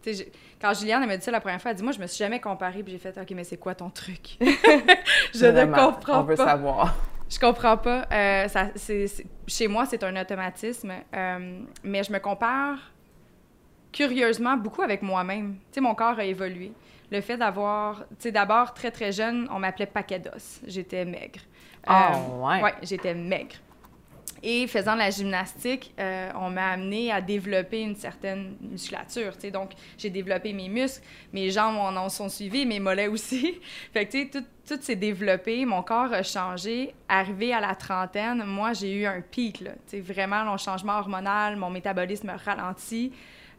quand Juliane m'a dit ça la première fois, elle dit Moi, je me suis jamais comparée, puis j'ai fait OK, mais c'est quoi ton truc? Je ne comprends pas. On veut savoir Je comprends pas. Euh, ça, chez moi, c'est un automatisme, euh, mais je me compare curieusement beaucoup avec moi-même. Tu sais, mon corps a évolué. Le fait d'avoir, tu sais, d'abord très très jeune, on m'appelait paquet d'os. J'étais maigre. Ah, Euh, ouais. Ouais, j'étais maigre. Et faisant la gymnastique, euh, on m'a amené à développer une certaine musculature. tu sais. Donc, j'ai développé mes muscles, mes jambes en, en sont suivies, mes mollets aussi. fait que, tu sais, tout, s'est développé, mon corps a changé. Arrivé à la trentaine, moi, j'ai eu un pic, là. Tu sais, vraiment, mon changement hormonal, mon métabolisme a ralenti.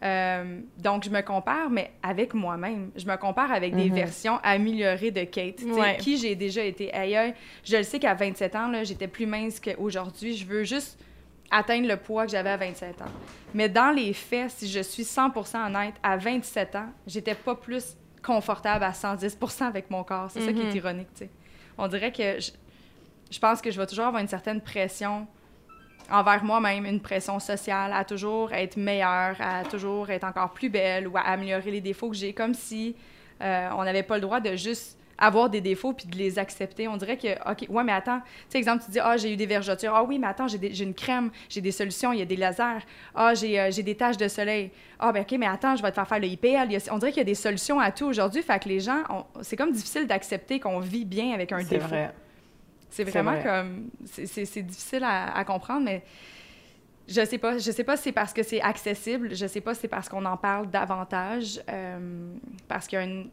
Euh, donc, je me compare, mais avec moi-même. Je me compare avec des Mhm. versions améliorées de Kate. Tu sais, Ouais. Qui j'ai déjà été? Aïe, aïe, je le sais qu'à 27 ans, là, j'étais plus mince qu'aujourd'hui. Je veux juste atteindre le poids que j'avais à 27 ans. Mais dans les faits, si je suis 100% honnête, à 27 ans, j'étais pas plus confortable à 110% avec mon corps. C'est ça qui est Mhm. ironique, tu sais. On dirait que je, je pense que je vais toujours avoir une certaine pression envers moi-même, une pression sociale à toujours être meilleure, à toujours être encore plus belle ou à améliorer les défauts que j'ai, comme si euh, on n'avait pas le droit de juste avoir des défauts puis de les accepter. On dirait que, OK, ouais, mais attends, tu sais, exemple, tu dis, ah, j'ai eu des vergetures. Ah oui, mais attends, j'ai une crème, j'ai des solutions, il y a des lasers. Ah, j'ai euh, j'ai des taches de soleil. Ah, ben OK, mais attends, je vais te faire faire le IPL. A- on dirait qu'il y a des solutions à tout aujourd'hui. Fait que les gens, c'est comme difficile d'accepter qu'on vit bien avec un C'est défaut. vrai. C'est vraiment vrai. comme. c'est- difficile à, à comprendre, mais je sais pas. Je sais pas si c'est parce que c'est accessible. Je sais pas si c'est parce qu'on en parle davantage. euh, parce qu'il y a une,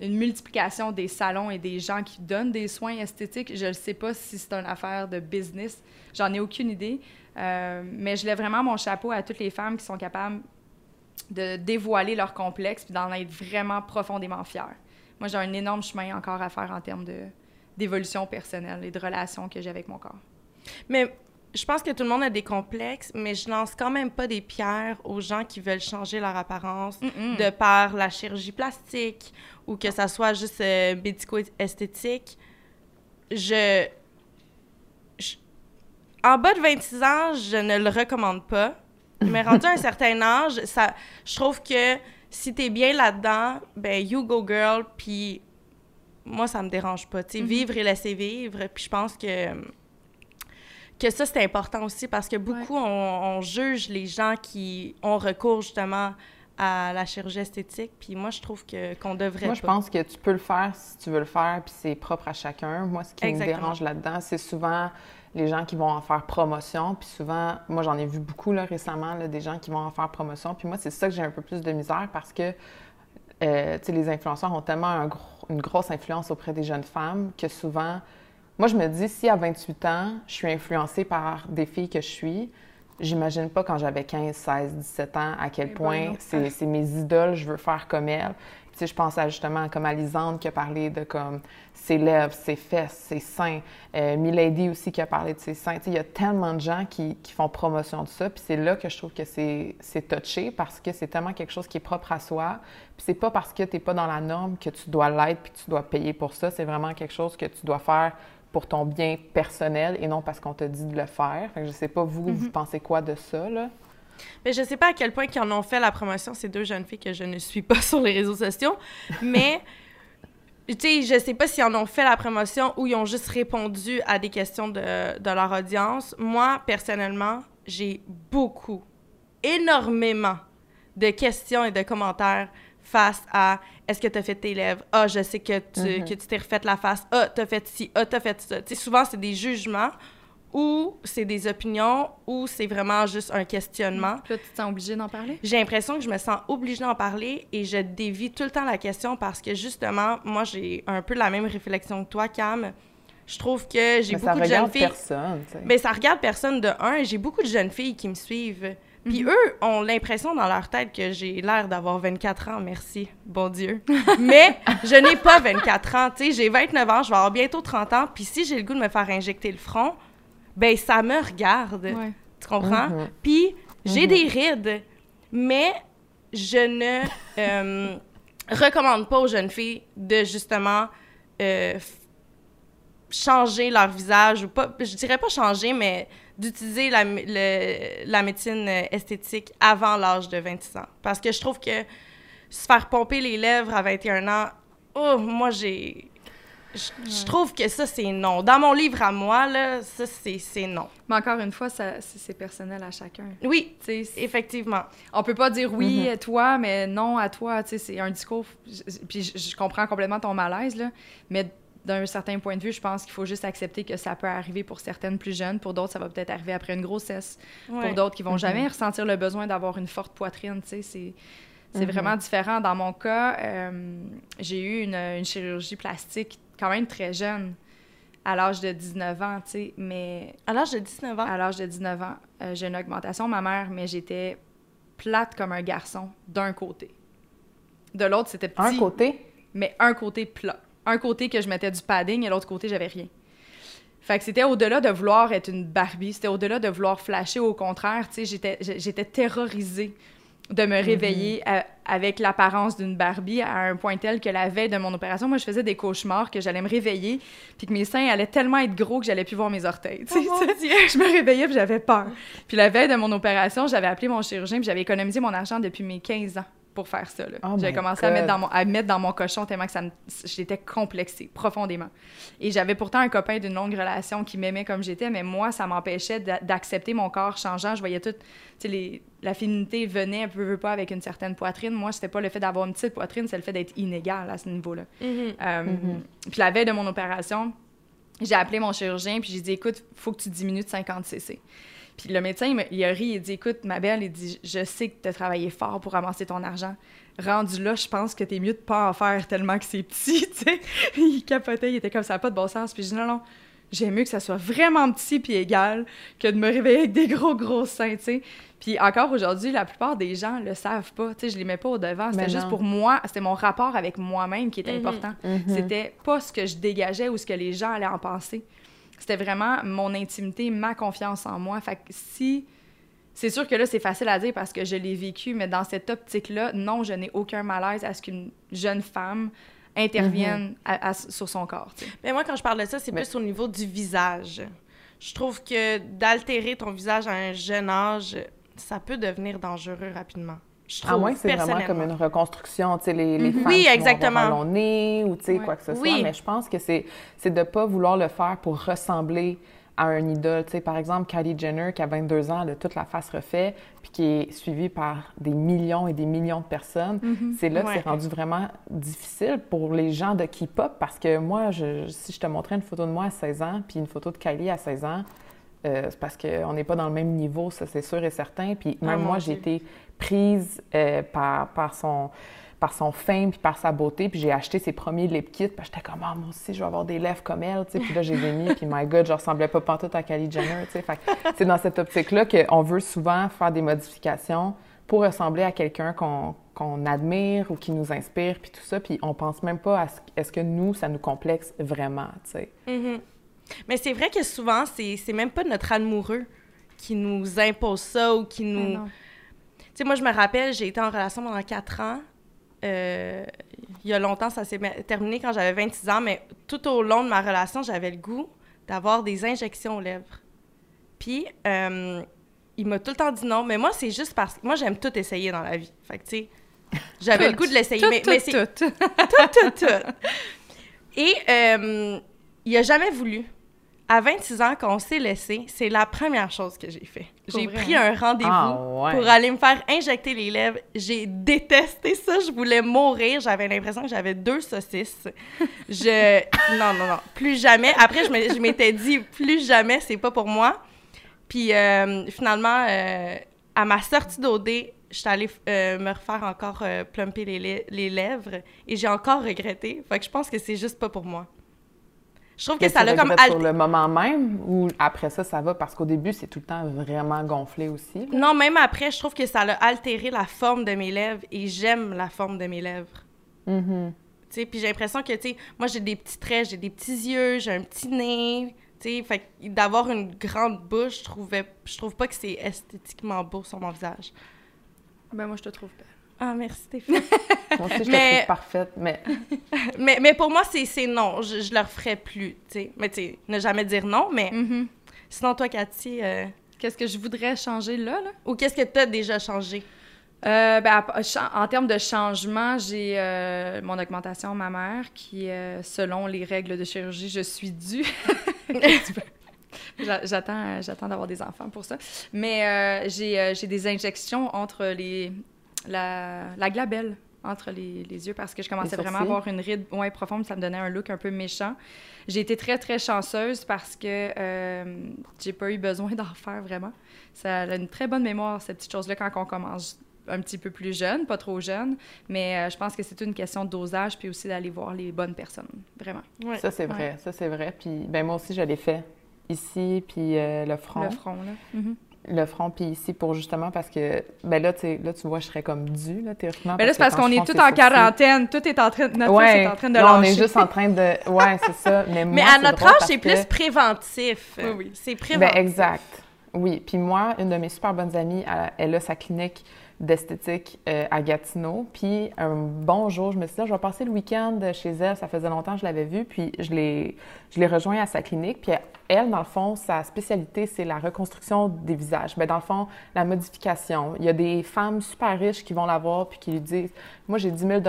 une multiplication des salons et des gens qui donnent des soins esthétiques. Je ne sais pas si c'est une affaire de business. J'en ai aucune idée. Euh, mais je lève vraiment mon chapeau à toutes les femmes qui sont capables de dévoiler leur complexe puis d'en être vraiment profondément fières. Moi, j'ai un énorme chemin encore à faire en termes de d'évolution personnelle et de relations que j'ai avec mon corps. Mais je pense que tout le monde a des complexes, mais je lance quand même pas des pierres aux gens qui veulent changer leur apparence Mm-mm. de par la chirurgie plastique ou que ça soit juste euh, médico-esthétique. Je, je- En bas de 26 ans, je ne le recommande pas. Mais rendu à un certain âge, ça, je trouve que si t'es bien là-dedans, ben you go girl, puis moi, ça me dérange pas. Tu sais, Mhm. vivre et laisser vivre. Puis je pense que que ça, c'est important aussi parce que beaucoup, on, on juge les gens qui ont recours justement à la chirurgie esthétique. Puis moi, je trouve que qu'on devrait Moi, je pas. pense que tu peux le faire si tu veux le faire, puis c'est propre à chacun. Moi, ce qui Exactement. me dérange là-dedans, c'est souvent les gens qui vont en faire promotion. Puis souvent, moi, j'en ai vu beaucoup là, récemment, là, des gens qui vont en faire promotion. Puis moi, c'est ça que j'ai un peu plus de misère parce que euh, les influenceurs ont tellement un gros- une grosse influence auprès des jeunes femmes que souvent, moi, je me dis, si à 28 ans, je suis influencée par des filles que je suis, j'imagine pas quand j'avais 15, 16, 17 ans à quel Eh ben point c'est c'est mes idoles, je veux faire comme elles. Tu sais, je pense à justement comme à Lisande qui a parlé de comme ses lèvres, ses fesses, ses seins. Euh, Milady aussi qui a parlé de ses seins. Il y a tellement de gens qui, qui font promotion de ça. Puis c'est là que je trouve que c'est touché parce que c'est tellement quelque chose qui est propre à soi. Puis c'est pas parce que tu pas dans la norme que tu dois l'être puis tu dois payer pour ça. C'est vraiment quelque chose que tu dois faire pour ton bien personnel et non parce qu'on te dit de le faire. Fait que je sais pas, vous, vous pensez quoi de ça, là? Mais je sais pas à quel point ils en ont fait la promotion, ces deux jeunes filles que je ne suis pas sur les réseaux sociaux. Mais, tu sais, je sais pas s'ils en ont fait la promotion ou ils ont juste répondu à des questions de, de leur audience. Moi, personnellement, j'ai beaucoup, énormément de questions et de commentaires face à est-ce que tu as fait tes lèvres? Ah, je sais que tu Mhm. que tu t'es refait la face. Ah, t'as fait ci. Ah, t'as fait ça. Tu sais, souvent, c'est des jugements ou c'est des opinions ou c'est vraiment juste un questionnement. Puis là, tu te sens obligé d'en parler? J'ai l'impression que je me sens obligée d'en parler et je dévie tout le temps la question parce que justement, moi, j'ai un peu la même réflexion que toi, Cam. Je trouve que j'ai ça beaucoup de jeunes regarde filles. personne, tu sais. Mais ça regarde personne de un. J'ai beaucoup de jeunes filles qui me suivent. Puis Mhm. eux ont l'impression dans leur tête que j'ai l'air d'avoir 24 ans, merci, bon Dieu. Mais je n'ai pas 24 ans, tu sais, j'ai 29 ans, je vais avoir bientôt 30 ans, puis si j'ai le goût de me faire injecter le front, ben ça me regarde, Ouais. tu comprends? Mhm. Puis j'ai Mhm. des rides, mais je ne euh, recommande pas aux jeunes filles de justement euh, changer leur visage ou pas, je dirais pas changer, mais d'utiliser la, le- la médecine euh, esthétique avant l'âge de 26 ans. Parce que je trouve que se faire pomper les lèvres à 21 ans, oh, moi j'ai. Je, je trouve que ça, c'est non. Dans mon livre à moi, là, ça, c'est non. Mais encore une fois, ça, c'est personnel à chacun. Oui, effectivement. on peut pas dire oui Mhm. à toi, mais non à toi. C'est un discours. je- Puis je, je comprends complètement ton malaise, là. Mais d'un certain point de vue, je pense qu'il faut juste accepter que ça peut arriver pour certaines plus jeunes. Pour d'autres, ça va peut-être arriver après une grossesse. Ouais. Pour d'autres qui vont Mhm. jamais ressentir le besoin d'avoir une forte poitrine, tu sais, c'est... C'est Mhm. vraiment différent. Dans mon cas, euh, j'ai eu une, une chirurgie plastique quand même très jeune, à l'âge de 19 ans, tu sais, mais À l'âge de 19 ans? à l'âge de 19 ans, euh, j'ai une augmentation ma mère, mais j'étais plate comme un garçon d'un côté. De l'autre, c'était petit, Un côté, mais un côté plat. Un côté que je mettais du padding et l'autre côté, j'avais rien. Fait que c'était au-delà de vouloir être une Barbie, c'était au-delà de vouloir flasher. Au contraire, tu sais, j'étais, terrorisée de me réveiller à- avec l'apparence d'une Barbie à un point tel que la veille de mon opération, moi, je faisais des cauchemars que j'allais me réveiller puis que mes seins allaient tellement être gros que j'allais plus voir mes orteils. tu sais. Oh mon Dieu! je me réveillais puis j'avais peur. Puis la veille de mon opération, j'avais appelé mon chirurgien puis j'avais économisé mon argent depuis mes 15 ans pour faire ça. là. Oh j'avais my commencé à mettre, dans mon, à mettre dans mon cochon tellement que ça me, j'étais complexée profondément. Et j'avais pourtant un copain d'une longue relation qui m'aimait comme j'étais, mais moi, ça m'empêchait d'a- d'accepter mon corps changeant. Je voyais tout, tu sais, les- la féminité venait, peu, peu pas, avec une certaine poitrine. Moi, c'était pas le fait d'avoir une petite poitrine, c'est le fait d'être inégal à ce niveau-là. Mhm. Euh, Mhm. Puis la veille de mon opération, j'ai appelé mon chirurgien puis j'ai dit écoute, faut que tu diminues de 50 cc. Puis le médecin, il, me- il a ri, il dit écoute, ma belle, il dit je sais que tu as travaillé fort pour ramasser ton argent. Rendu là, je pense que t'es mieux de pas en faire tellement que c'est petit, tu sais. il capotait, il était comme ça, pas de bon sens. Puis je dis non, non, j'aime mieux que ça soit vraiment petit puis égal que de me réveiller avec des gros, gros seins, tu sais. Puis encore aujourd'hui, la plupart des gens le savent pas, tu sais, je les mets pas au devant. C'était juste pour moi, c'était mon rapport avec moi-même qui était Mhm. important. Mhm. C'était pas ce que je dégageais ou ce que les gens allaient en penser. C'était vraiment mon intimité, ma confiance en moi. Fait que si. C'est sûr que là, c'est facile à dire parce que je l'ai vécu, mais dans cette optique-là, non, je n'ai aucun malaise à ce qu'une jeune femme intervienne à- à- sur son corps. Mais moi, quand je parle de ça, c'est Mais- plus au niveau du visage. Je trouve que d'altérer ton visage à un jeune âge, ça peut devenir dangereux rapidement. Je trouve, À moins que c'est vraiment comme une reconstruction, tu sais, les, les Mhm. femmes Oui, vont exactement. long nez ou tu sais, quoi que ce Oui. soit. Mais je pense que c'est de pas vouloir le faire pour ressembler à un idole. Tu sais, par exemple, Kylie Jenner, qui a 22 ans, elle a toute la face refaite, puis qui est suivie par des millions et des millions de personnes. C'est là que Ouais. c'est rendu vraiment difficile pour les gens de K-pop, parce que moi, je, si je te montrais une photo de moi à 16 ans, puis une photo de Kylie à 16 ans, euh, c'est parce qu'on n'est pas dans le même niveau, ça c'est sûr et certain. Puis même Ah, mon moi, j'ai été prise euh, par, par son par son fame puis par sa beauté, puis j'ai acheté ses premiers lip kits, puis j'étais comme ah moi aussi je vais avoir des lèvres comme elle, tu sais, puis là j'ai mis, puis my god, je ressemblais pas pantoute à Kylie Jenner, tu sais, fait c'est dans cette optique-là qu'on veut souvent faire des modifications pour ressembler à quelqu'un qu'on qu'on admire ou qui nous inspire, puis tout ça, puis on pense même pas à ce, est-ce que nous, ça nous complexe vraiment, tu sais. Mhm. Mais c'est vrai que souvent, c'est même pas notre amoureux qui nous impose ça ou qui nous... Tu sais, moi, je me rappelle, j'ai été en relation pendant quatre ans. Euh, il y a longtemps, ça s'est terminé quand j'avais 26 ans, mais tout au long de ma relation, j'avais le goût d'avoir des injections aux lèvres. Puis, euh, il m'a tout le temps dit non, mais moi, c'est juste parce que moi, j'aime tout essayer dans la vie. Fait que, tu sais, j'avais le goût de l'essayer. Tout, mais, tout, tout, tout. Et euh, il a jamais voulu. À 26 ans, quand on s'est laissé, c'est la première chose que j'ai fait. J'ai pris hein? un rendez-vous Ah, ouais. pour aller me faire injecter les lèvres. J'ai détesté ça. Je voulais mourir. J'avais l'impression que j'avais deux saucisses. Je... Non, non, non. Plus jamais. Après, je me- je m'étais dit, plus jamais, c'est pas pour moi. Puis euh, finalement, euh, à ma sortie d'OD, je suis allée euh, me refaire encore euh, plumper les, lè- les lèvres et j'ai encore regretté. Fait que je pense que c'est juste pas pour moi. Je trouve que Que ça tu l'a comme regrettes sur le moment même ou après ça, ça va? Parce qu'au début, c'est tout le temps vraiment gonflé aussi. là. Non, même après, je trouve que ça a altéré la forme de mes lèvres et j'aime la forme de mes lèvres. Mhm. Tu sais, puis j'ai l'impression que, tu sais, moi, j'ai des petits traits, j'ai des petits yeux, j'ai un petit nez, tu sais, fait que d'avoir une grande bouche, je trouvais, je trouve pas que c'est esthétiquement beau sur mon visage. Ben, moi, je te trouve belle. Ah, merci, Stéphane. Moi aussi, je Mais- parfaite, mais mais, mais pour moi, c'est c'est non, je, je le referais plus, tu sais. Mais tu sais, ne jamais dire non, mais Mhm. sinon, toi, Cathy, euh, Qu'est-ce que je voudrais changer là, là? ou qu'est-ce que t'as déjà changé? Euh, ben, en termes de changement, j'ai euh, mon augmentation mammaire qui, euh, selon les règles de chirurgie, je suis due. J'a- J'attends, j'attends d'avoir des enfants pour ça. Mais euh, j'ai, euh, j'ai des injections entre les, la, la glabelle entre les, les yeux parce que je commençais vraiment à avoir une ride ouais, profonde. Ça me donnait un look un peu méchant. J'ai été très, très chanceuse parce que euh, j'ai pas eu besoin d'en refaire vraiment. Ça a une très bonne mémoire, cette petite chose-là, quand on commence un petit peu plus jeune, pas trop jeune. Mais euh, je pense que c'est une question de dosage puis aussi d'aller voir les bonnes personnes, vraiment. Ouais. Ça, c'est vrai. Ça, c'est vrai. Puis, ben moi aussi, je l'ai fait ici, puis euh, le front. Le front, là. Mhm. Le front, puis ici, pour justement parce que, ben là, tu là, tu vois, je serais comme due, là, théoriquement. Mais là, c'est parce qu'on est tout les en quarantaine. Tout est en train de... Notre Ouais, est en train de là, on est juste en train de... Ouais, c'est ça. Mais, Mais moi, à notre âge, c'est que- plus préventif. Oui, oui. C'est Ben, préventif. exact. Oui. Puis moi, une de mes super bonnes amies, elle, elle a sa clinique d'esthétique euh, à Gatineau. Puis un bon jour, je me suis dit, Ah, je vais passer le week-end chez elle. Ça faisait longtemps que je l'avais vue. Puis je l'ai, je l'ai rejoint à sa clinique. Puis elle, dans le fond, sa spécialité, c'est la reconstruction des visages. Ben, dans le fond, la modification. Il y a des femmes super riches qui vont la voir puis qui lui disent, moi, j'ai 10 000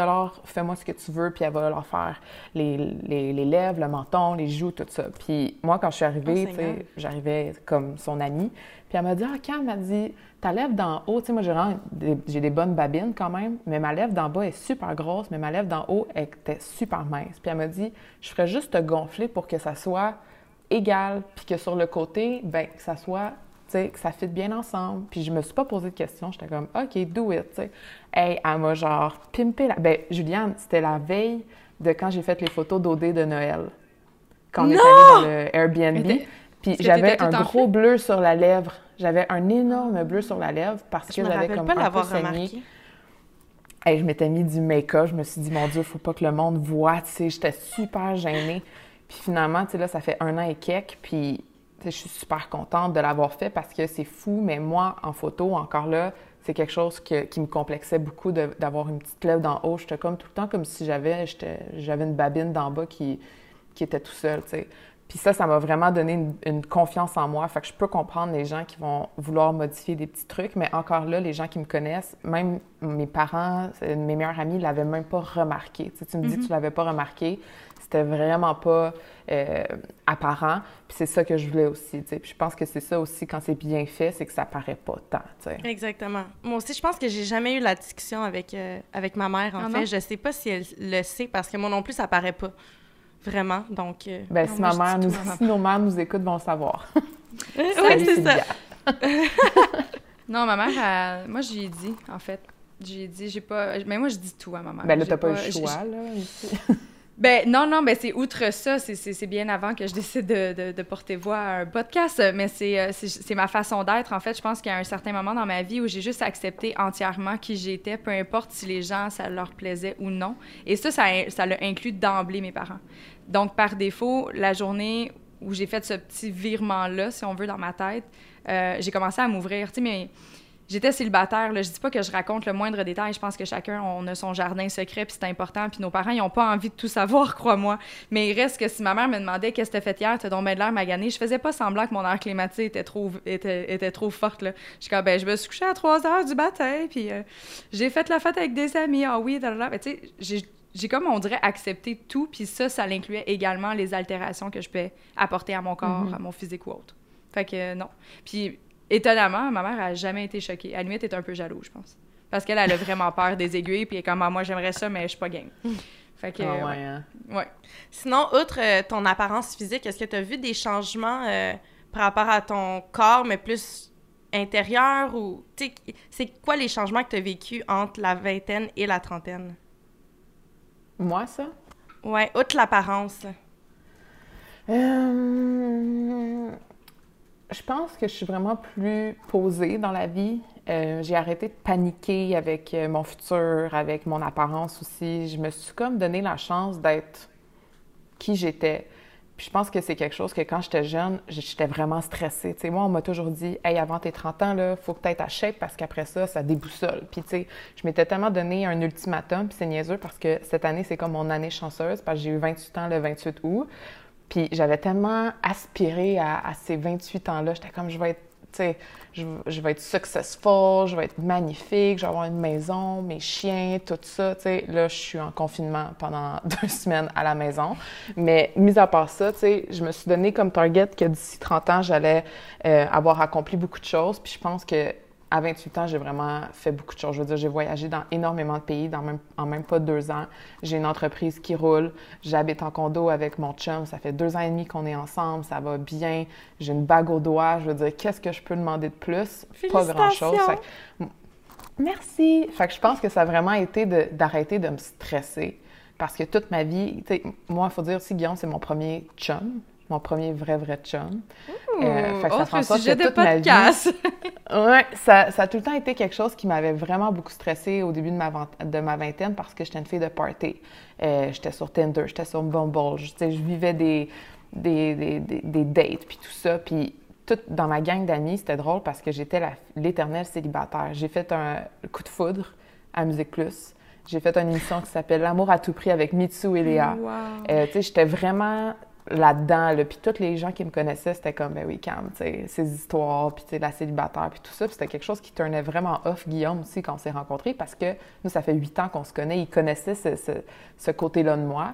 fais-moi ce que tu veux. Puis elle va leur faire les, les, les lèvres, le menton, les joues, tout ça. Puis moi, quand je suis arrivée, Oh, j'arrivais comme son amie. Puis elle m'a dit, ah, Cam, elle m'a dit, ta lèvre d'en haut, tu sais, moi, j'ai des, j'ai des bonnes babines quand même, mais ma lèvre d'en bas est super grosse, mais ma lèvre d'en haut elle était super mince. Puis elle m'a dit, je ferais juste te gonfler pour que ça soit égal, puis que sur le côté, ben que ça soit, tu sais, que ça fitte bien ensemble. Puis je me suis pas posé de questions, j'étais comme, OK, do it, tu sais. Hey, elle m'a genre pimpé la... Ben, Juliane, c'était la veille de quand j'ai fait les photos d'OD de Noël. Quand on est allé dans le Airbnb. Était- Puis j'avais un gros bleu sur la lèvre. J'avais un énorme bleu sur la lèvre parce Je que j'avais comme pas un peu l'avoir saigné. remarqué. Hey, je m'étais mis du make-up. Je me suis dit, mon Dieu, faut pas que le monde voit. Tu sais, j'étais super gênée. Puis finalement, tu sais, là, ça fait un an et quelques. Puis, je suis super contente de l'avoir fait parce que c'est fou. Mais moi, en photo, encore là, c'est quelque chose que- qui me complexait beaucoup d'avoir une petite lèvre d'en haut. J'étais comme tout le temps comme si j'avais une babine d'en bas qui, qui était tout seul, tu sais. Puis ça, ça m'a vraiment donné une, une confiance en moi. Fait que je peux comprendre les gens qui vont vouloir modifier des petits trucs, mais encore là, les gens qui me connaissent, même mes parents, euh, mes meilleurs amis, l'avaient même pas remarqué. Tu, sais, tu me dis que tu l'avais pas remarqué, c'était vraiment pas euh, apparent. Puis c'est ça que je voulais aussi. tu sais. Puis je pense que c'est ça aussi quand c'est bien fait, c'est que ça paraît pas tant. tu sais. Exactement. Moi aussi, je pense que j'ai jamais eu la discussion avec, euh, avec ma mère, en Ah fait. non? Je sais pas si elle le sait, parce que moi non plus, ça paraît pas. Vraiment. Donc. euh, Ben, Non, si, moi, ma je mère nous, si nos mères nous écoutent, vont savoir. Salut, c'est ça. Non, ma mère, elle- moi, j'y ai dit, en fait. J'ai dit, j'ai pas... Mais moi, je dis tout à ma mère. Ben là, t'as pas eu le choix, là, ici. Ben non, non, ben c'est outre ça, c'est- bien avant que je décide de, de- porter voix à un podcast, mais c'est euh, c'est ma façon d'être. En fait, je pense qu'il y a un certain moment dans ma vie où j'ai juste accepté entièrement qui j'étais, peu importe si les gens, ça leur plaisait ou non. Et ça, ça, ça l'a inclus d'emblée mes parents. Donc, par défaut, la journée où j'ai fait ce petit virement-là, si on veut, dans ma tête, euh, j'ai commencé à m'ouvrir. Tu sais, mais j'étais célibataire. Là. Je dis pas que je raconte le moindre détail. Je pense que chacun, on a son jardin secret, puis c'est important. Puis nos parents, ils ont pas envie de tout savoir, crois-moi. Mais il reste que si ma mère me demandait qu'est-ce que t'as fait hier, t'as donc bien de l'air magané, je faisais pas semblant que mon air climatisé était trop, était, était trop forte. Là. Je ben, je me suis couchée à 3 heures du matin, puis euh, j'ai fait la fête avec des amis. Ah oui, là. Ben, tu sais, j'ai j'ai comme, on dirait, accepté tout, puis ça, ça l'incluait également les altérations que je peux apporter à mon corps, à mon physique ou autre. Fait que euh, non. Puis, étonnamment, ma mère a jamais été choquée. À la limite, elle est un peu jalouse, je pense. Parce qu'elle, elle a vraiment peur des aiguilles, puis elle est comme, Ah, moi, j'aimerais ça, mais je suis pas game. Fait que, Ah ouais. ouais, hein. ouais. Sinon, outre euh, ton apparence physique, est-ce que tu as vu des changements euh, par rapport à ton corps, mais plus intérieur ou. tu sais, C'est quoi les changements que tu as vécu entre la vingtaine et la trentaine? Moi, ça? Ouais, outre l'apparence. Euh, je pense que je suis vraiment plus posée dans la vie. Euh, j'ai arrêté de paniquer avec euh, mon futur, avec mon apparence aussi. Je me suis comme donné la chance d'être qui j'étais. Puis je pense que c'est quelque chose que quand j'étais jeune, j'étais vraiment stressée. Tu sais, moi, on m'a toujours dit Hey, avant tes 30 ans, il faut que tu aies parce qu'après ça, ça déboussole. Puis, tu sais, je m'étais tellement donné un ultimatum, puis c'est niaiseux parce que cette année, c'est comme mon année chanceuse parce que j'ai eu 28 ans le 28 août. Puis j'avais tellement aspiré à, à ces 28 ans-là. J'étais comme, je vais être, sais, je, je vais être successful, je vais être magnifique, je vais avoir une maison, mes chiens, tout ça, tu sais. Là, je suis en confinement pendant deux semaines à la maison. Mais mis à part ça, tu sais, je me suis donné comme target que d'ici 30 ans, j'allais euh, avoir accompli beaucoup de choses. Puis je pense que à 28 ans, j'ai vraiment fait beaucoup de choses. Je veux dire, j'ai voyagé dans énormément de pays dans même, en même pas deux ans. J'ai une entreprise qui roule. J'habite en condo avec mon chum. Ça fait deux ans et demi qu'on est ensemble. Ça va bien. J'ai une bague au doigt. Je veux dire, qu'est-ce que je peux demander de plus? Pas grand-chose. Merci. Fait que je pense que ça a vraiment été de- d'arrêter de, me stresser. Parce que toute ma vie, moi, il faut dire aussi, Guillaume, c'est mon premier chum. Mon premier vrai, vrai chum. Euh, fait que ça Autre fait en sorte sujet que de toute ma vie-. Ouais, ça, ça a tout le temps été quelque chose qui m'avait vraiment beaucoup stressée au début de ma, de ma vingtaine parce que j'étais une fille de party. Euh, j'étais sur Tinder, j'étais sur Bumble, je, vivais des, des, des, des, des dates, puis tout ça. Puis tout dans ma gang d'amis, c'était drôle parce que j'étais l'éternelle célibataire. J'ai fait un coup de foudre à Musique Plus. J'ai fait une émission qui s'appelle L'amour à tout prix avec Mitsu et Léa. Wow. Euh, tu sais, j'étais vraiment là-dedans, là. Puis tous les gens qui me connaissaient, c'était comme, ben oui, Cam, ces histoires, puis la célibataire, puis tout ça. C'était quelque chose qui tournait vraiment off Guillaume aussi quand on s'est rencontrés, parce que nous, ça fait huit ans qu'on se connaît. Il connaissait ce, ce- ce côté-là de moi.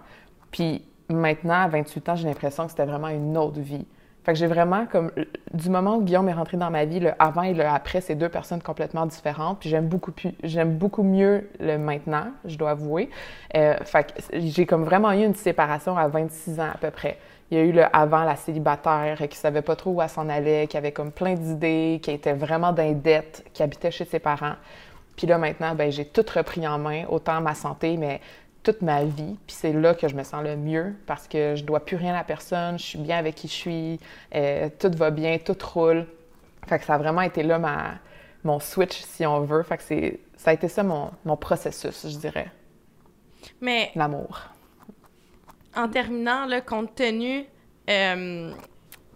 Puis maintenant, à 28 ans, j'ai l'impression que c'était vraiment une autre vie. Fait que j'ai vraiment comme du moment où Guillaume est rentré dans ma vie, le avant et le après, c'est deux personnes complètement différentes. Puis j'aime beaucoup pu- j'aime beaucoup mieux le maintenant, je dois avouer. Euh, fait que j'ai comme vraiment eu une séparation à 26 ans à peu près. Il y a eu le avant la célibataire qui savait pas trop où elle s'en allait, qui avait comme plein d'idées, qui était vraiment dans qui habitait chez ses parents. Puis là maintenant, ben j'ai tout repris en main, autant ma santé, mais toute ma vie. Puis c'est là que je me sens le mieux parce que je dois plus rien à personne, je suis bien avec qui je suis, euh, tout va bien, tout roule. Fait que ça a vraiment été là ma, mon switch, si on veut. Fait que c'est, ça a été ça mon, mon processus, je dirais, Mais l'amour. en terminant, là, compte tenu euh,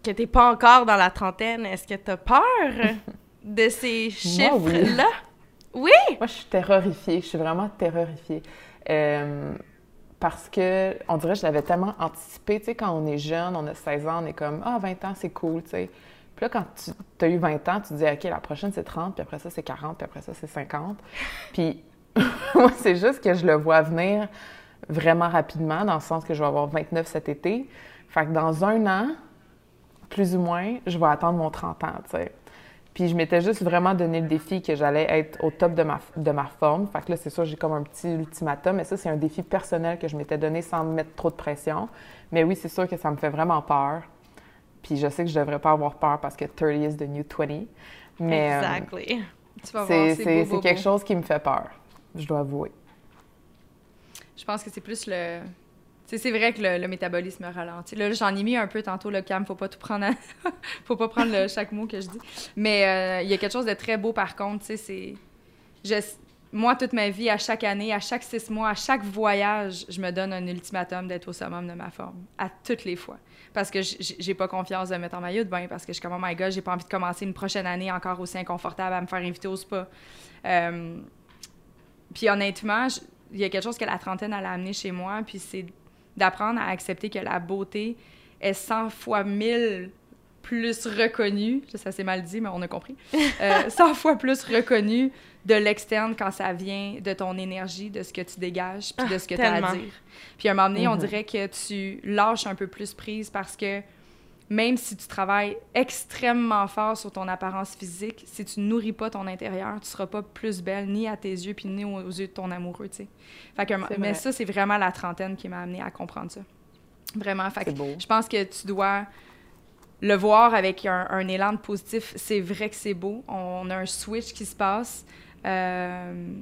que t'es pas encore dans la trentaine, est-ce que t'as peur de ces Moi, oui. chiffres-là? Oui! Moi, je suis terrorifiée. Je suis vraiment terrorifiée. Euh, parce que, on dirait que je l'avais tellement anticipé. Tu sais, quand on est jeune, on a 16 ans, on est comme, ah, 20 ans, c'est cool, tu sais. Puis là, quand tu as eu 20 ans, tu te dis, OK, la prochaine, c'est 30, puis après ça, c'est 40, puis après ça, c'est 50. Puis, moi, c'est juste que je le vois venir vraiment rapidement, dans le sens que je vais avoir 29 cet été. Fait que dans un an, plus ou moins, je vais attendre mon 30 ans, tu sais. Puis je m'étais juste vraiment donné le défi que j'allais être au top de ma, de ma forme. Fait que là, c'est sûr, j'ai comme un petit ultimatum, mais ça, c'est un défi personnel que je m'étais donné sans me mettre trop de pression. Mais oui, c'est sûr que ça me fait vraiment peur. Puis je sais que je devrais pas avoir peur parce que 30 is the new 20. Mais euh, Exactly. Voir, c'est quelque chose qui me fait peur, je dois avouer. Je pense que c'est plus le. C'est vrai que le, métabolisme ralentit. Là, j'en ai mis un peu tantôt, le cam, faut pas tout prendre faut pas prendre chaque mot que je dis. Mais euh, il y a quelque chose de très beau, par contre, tu sais, c'est... Moi, toute ma vie, à chaque année, à chaque six mois, à chaque voyage, je me donne un ultimatum d'être au summum de ma forme. À toutes les fois. Parce que j'ai pas confiance de me mettre en maillot de bain, parce que je suis comme, oh my god, j'ai pas envie de commencer une prochaine année encore aussi inconfortable à me faire inviter au spa. Euh, puis honnêtement, il y a quelque chose que la trentaine elle a amené chez moi, puis c'est d'apprendre à accepter que la beauté est 100 fois 1000 plus reconnue, ça c'est mal dit, mais on a compris, euh, 100 fois plus reconnue de l'externe quand ça vient de ton énergie, de ce que tu dégages, puis de Ah, ce que tu as à dire. Puis à un moment donné, on Mhm. dirait que tu lâches un peu plus prise parce que même si tu travailles extrêmement fort sur ton apparence physique, si tu nourris pas ton intérieur, tu seras pas plus belle ni à tes yeux puis ni aux, yeux de ton amoureux, tu sais. Fait que, C'est mais ça, c'est vraiment la trentaine qui m'a amené à comprendre ça. Vraiment. Fait que je pense que tu dois le voir avec un, un élan de positif. C'est vrai que c'est beau. On a un switch qui se passe. Euh,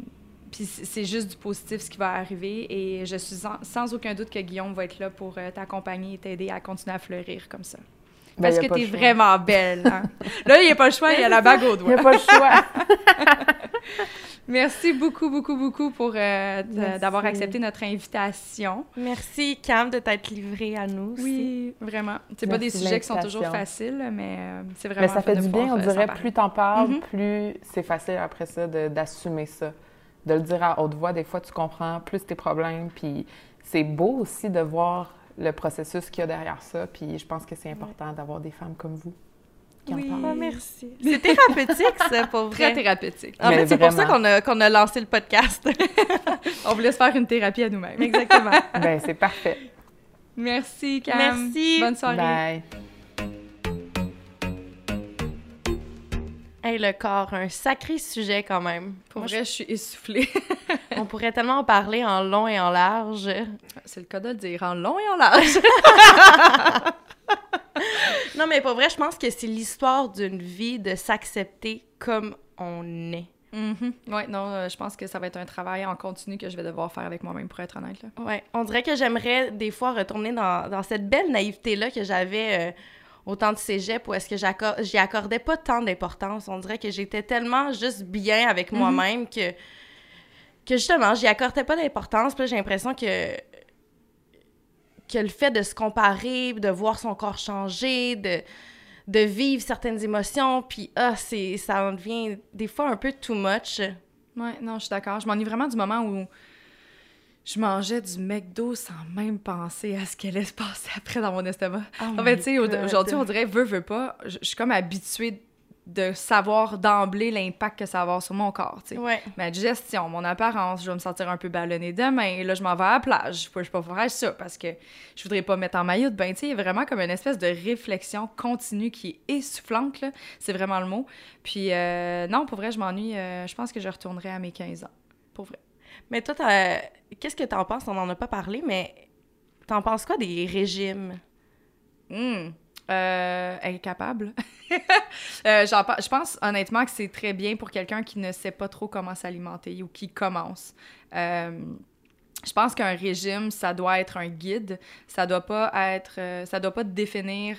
puis c'est juste du positif ce qui va arriver. Et je suis sans, sans aucun doute que Guillaume va être là pour euh, t'accompagner et t'aider à continuer à fleurir comme ça. Ben, Parce que t'es vraiment belle. hein. Là, il n'y a pas le choix, il y a la bague au Il n'y doigt. a pas le choix. Merci beaucoup, beaucoup, beaucoup pour euh, d'avoir accepté notre invitation. Merci, Cam, de t'être livrée à nous. aussi. Oui, vraiment. C'est pas des sujets qui sont toujours faciles, mais euh, c'est vraiment Mais ça fait du bien, on dirait, plus t'en parles, Mhm. plus c'est facile après ça d'assumer ça. De le dire à haute voix, des fois, tu comprends plus tes problèmes, puis c'est beau aussi de voir le processus qu'il y a derrière ça, puis je pense que c'est important d'avoir des femmes comme vous. qui Oui. Ah, merci. C'est thérapeutique, ça, pour Très vrai. thérapeutique. En Mais fait, c'est pour ça qu'on a, qu'on a lancé le podcast. On voulait se faire une thérapie à nous-mêmes. Exactement. Ben, c'est parfait. Merci, Cam. Merci. Bonne soirée. Bye. Hey, le corps, un sacré sujet quand même. Pour Moi, vrai, je suis essoufflée. on pourrait tellement en parler en long et en large. C'est le cas de le dire en long et en large. Non, mais pour vrai, je pense que c'est l'histoire d'une vie de s'accepter comme on est. Mhm. Ouais, non, euh, je pense que ça va être un travail en continu que je vais devoir faire avec moi-même, pour être honnête. Là. Ouais, on dirait que j'aimerais des fois retourner dans, dans cette belle naïveté-là que j'avais euh, au temps de cégep où est-ce que j'y accordais pas tant d'importance. On dirait que j'étais tellement juste bien avec Mhm. moi-même que, que justement, j'y accordais pas d'importance. Puis là, j'ai l'impression que, que le fait de se comparer, de voir son corps changer, de, de vivre certaines émotions, puis ah, c'est, ça en devient des fois un peu too much. Ouais, non, je suis d'accord. Je m'ennuie vraiment du moment où je mangeais du McDo sans même penser à ce qui allait se passer après dans mon estomac. en fait, tu sais, au- aujourd'hui, on dirait, veut, veut pas, je suis comme habituée de savoir d'emblée l'impact que ça va avoir sur mon corps, tu sais. Ouais. Ma digestion, mon apparence, je vais me sentir un peu ballonnée demain. Là, je m'en vais à la plage. Je peux, je peux pas faire ça parce que je voudrais pas mettre en maillot de bain. Tu sais, il y a vraiment comme une espèce de réflexion continue qui est essoufflante, là. C'est vraiment le mot. Puis, euh, non, pour vrai, je m'ennuie. euh, je pense que je retournerai à mes 15 ans. Pour vrai. Mais toi, qu'est-ce que t'en penses? On n'en a pas parlé, mais t'en penses quoi des régimes? Hum, euh, incapable. Euh, je pense honnêtement que c'est très bien pour quelqu'un qui ne sait pas trop comment s'alimenter ou qui commence. Euh, je pense qu'un régime, ça doit être un guide. Ça doit pas être, ça doit pas définir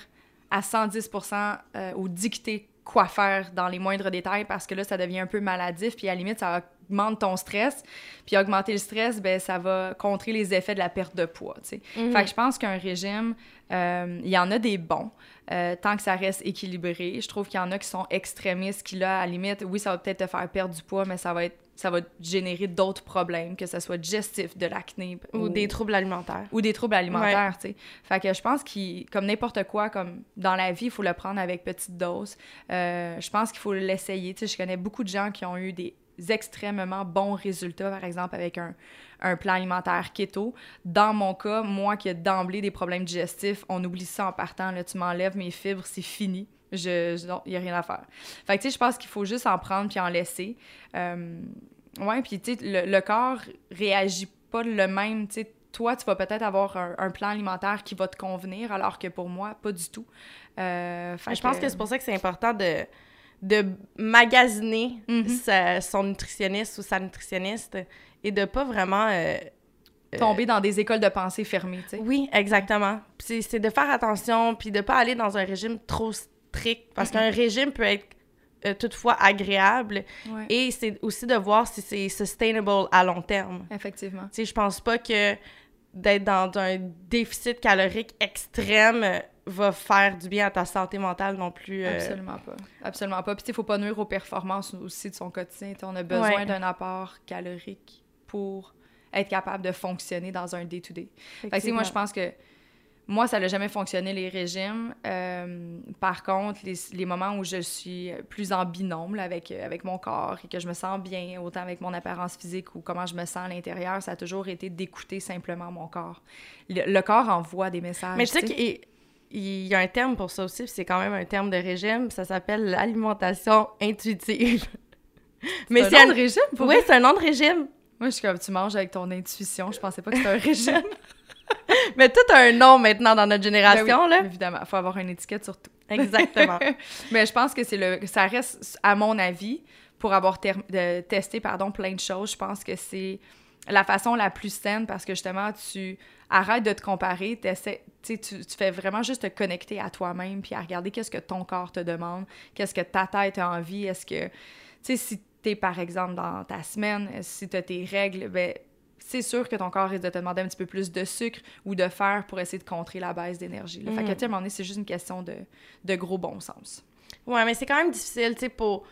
à 110% euh, ou dicter quoi faire dans les moindres détails parce que là, ça devient un peu maladif. Puis à la limite, ça augmente ton stress. Puis augmenter le stress, ben ça va contrer les effets de la perte de poids. tu sais. Fait que je pense qu'un régime, euh, il y en a des bons, euh, tant que ça reste équilibré. Je trouve qu'il y en a qui sont extrémistes, qui là, à la limite, oui, ça va peut-être te faire perdre du poids, mais ça va être ça va générer d'autres problèmes, que ce soit digestif, de l'acné Ou des troubles alimentaires? ou des troubles alimentaires, tu sais. Fait que je pense qu'il comme n'importe quoi, comme dans la vie, il faut le prendre avec petite dose. Euh, je pense qu'il faut l'essayer. Tu sais, je connais beaucoup de gens qui ont eu des extrêmement bons résultats, par exemple, avec un, un plan alimentaire keto. Dans mon cas, moi qui ai d'emblée des problèmes digestifs, on oublie ça en partant. Là, tu m'enlèves mes fibres, c'est fini. Je, je- non, il n'y a rien à faire. Fait que, tu sais, je pense qu'il faut juste en prendre puis en laisser. Euh, ouais, puis, tu sais, le, le corps réagit pas le même, tu sais. Toi, tu vas peut-être avoir un, un plan alimentaire qui va te convenir, alors que pour moi, pas du tout. Euh, fait Je pense que c'est pour ça que c'est important de, de magasiner Mhm. sa- son nutritionniste ou sa nutritionniste et de pas vraiment... euh, euh, tomber dans des écoles de pensée fermées, tu sais. Oui, exactement. C'est de faire attention, puis de pas aller dans un régime trop strict, parce qu'un régime peut être euh, toutefois agréable, Ouais. et c'est aussi de voir si c'est sustainable à long terme. Effectivement. Tu sais, je pense pas que d'être dans un déficit calorique extrême euh, va faire du bien à ta santé mentale non plus. euh. Absolument pas. Absolument pas. Puis, sais, faut pas nuire aux performances aussi de son quotidien. On a besoin Ouais. d'un apport calorique pour être capable de fonctionner dans un day-to-day. Fait que, moi, je pense que moi, ça n'a jamais fonctionné, les régimes. Euh, par contre, les, les moments où je suis plus en binôme là, avec, euh, avec mon corps et que je me sens bien, autant avec mon apparence physique ou comment je me sens à l'intérieur, ça a toujours été d'écouter simplement mon corps. Le, le corps envoie des messages. Mais tu sais qu'il il y a un terme pour ça aussi, c'est quand même un terme de régime, ça s'appelle l'alimentation intuitive. Mais c'est un nom de régime pour Oui, c'est un nom de régime. Moi, je suis comme, tu manges avec ton intuition. Je pensais pas que c'était un régime. Mais tout a un nom maintenant dans notre génération, Ben oui, là. Évidemment, il faut avoir une étiquette sur tout. Exactement. Mais je pense que c'est le, ça reste, à mon avis, pour avoir ter- de- testé pardon, plein de choses, je pense que c'est la façon la plus saine parce que justement, tu arrêtes de te comparer, tu, tu fais vraiment juste te connecter à toi-même puis à regarder qu'est-ce que ton corps te demande, qu'est-ce que ta tête a envie, est-ce que, tu sais, si t'es par exemple dans ta semaine, si t'as tes règles, ben c'est sûr que ton corps risque de te demander un petit peu plus de sucre ou de fer pour essayer de contrer la baisse d'énergie. là. Fait que, Mhm. tu sais, à un moment donné, c'est juste une question de, de gros bon sens. Ouais, mais c'est quand même difficile, tu sais, pour...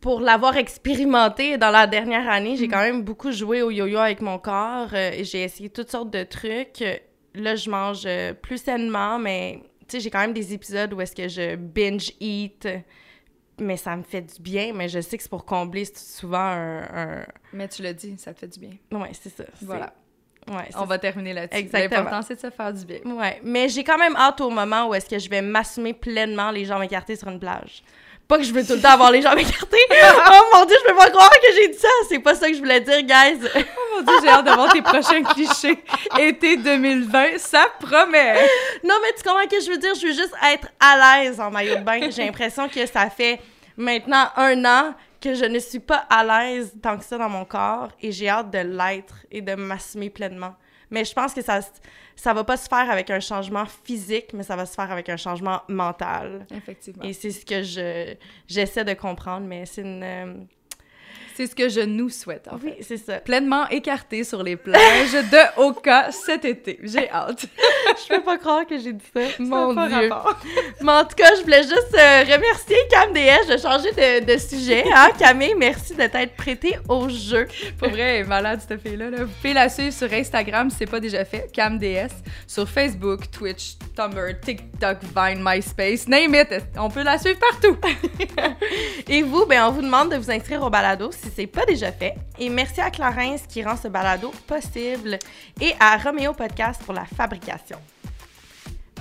Pour l'avoir expérimenté dans la dernière année, j'ai quand même beaucoup joué au yo-yo avec mon corps. euh, et j'ai essayé toutes sortes de trucs. Là, je mange euh, plus sainement, mais sais, j'ai quand même des épisodes où est-ce que je binge eat, mais ça me fait du bien, mais je sais que c'est pour combler souvent un, un... Mais tu l'as dit, ça te fait du bien. Ouais, c'est ça. Voilà. Ouais, On va terminer là-dessus. Exactement. L'important, c'est de se faire du bien. Ouais, mais j'ai quand même hâte au moment où est-ce que je vais m'assumer pleinement les jambes écartées sur une plage. Pas que je veux tout le temps avoir les jambes écartées. oh mon dieu, je peux pas croire que j'ai dit ça. C'est pas ça que je voulais dire, guys. Mon dieu, j'ai hâte de voir tes prochains clichés. Été 2020, ça promet! non, mais tu comprends ce que je veux dire? Je veux juste être à l'aise en maillot de bain. J'ai l'impression que ça fait maintenant un an que je ne suis pas à l'aise tant que ça dans mon corps et j'ai hâte de l'être et de m'assumer pleinement. Mais je pense que ça, ça va pas se faire avec un changement physique, mais ça va se faire avec un changement mental. Effectivement. Et c'est ce que je j'essaie de comprendre, mais c'est une... C'est ce que je nous souhaite, en Oui, fait. c'est ça. Pleinement écarté sur les plages de Oka cet été. J'ai hâte. Je peux pas croire que j'ai dit ça. Mon Ça Dieu. Mais en tout cas, je voulais juste euh, remercier Cam DS de changer de, de sujet. Hein, Camille, merci de t'être prêtée au jeu. Pour vrai, elle est malade, cette fille-là. là. Vous pouvez la suivre sur Instagram si c'est pas déjà fait, CamDS. Sur Facebook, Twitch, Tumblr, TikTok, Vine, MySpace, name it. On peut la suivre partout. Et vous, ben, on vous demande de vous inscrire au balado si c'est pas déjà fait. Et merci à Clarence qui rend ce balado possible et à Roméo Podcast pour la fabrication.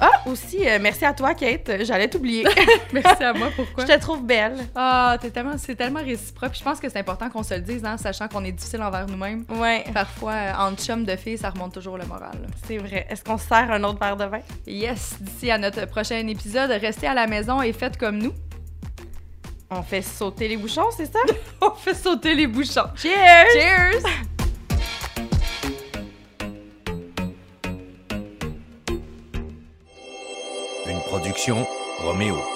Ah, aussi, euh, merci à toi, Kate. J'allais t'oublier. Merci à moi, pourquoi? Je te trouve belle. Ah, t'es tellement, c'est tellement réciproque. Je pense que c'est important qu'on se le dise, hein, sachant qu'on est difficile envers nous-mêmes. Ouais, Parfois, euh, entre chums de filles, ça remonte toujours le moral. c'est vrai. Est-ce qu'on se sert un autre verre de vin? Yes, d'ici à notre prochain épisode, restez à la maison et faites comme nous. On fait sauter les bouchons, c'est ça? On fait sauter les bouchons. Cheers! Cheers! Une production Roméo.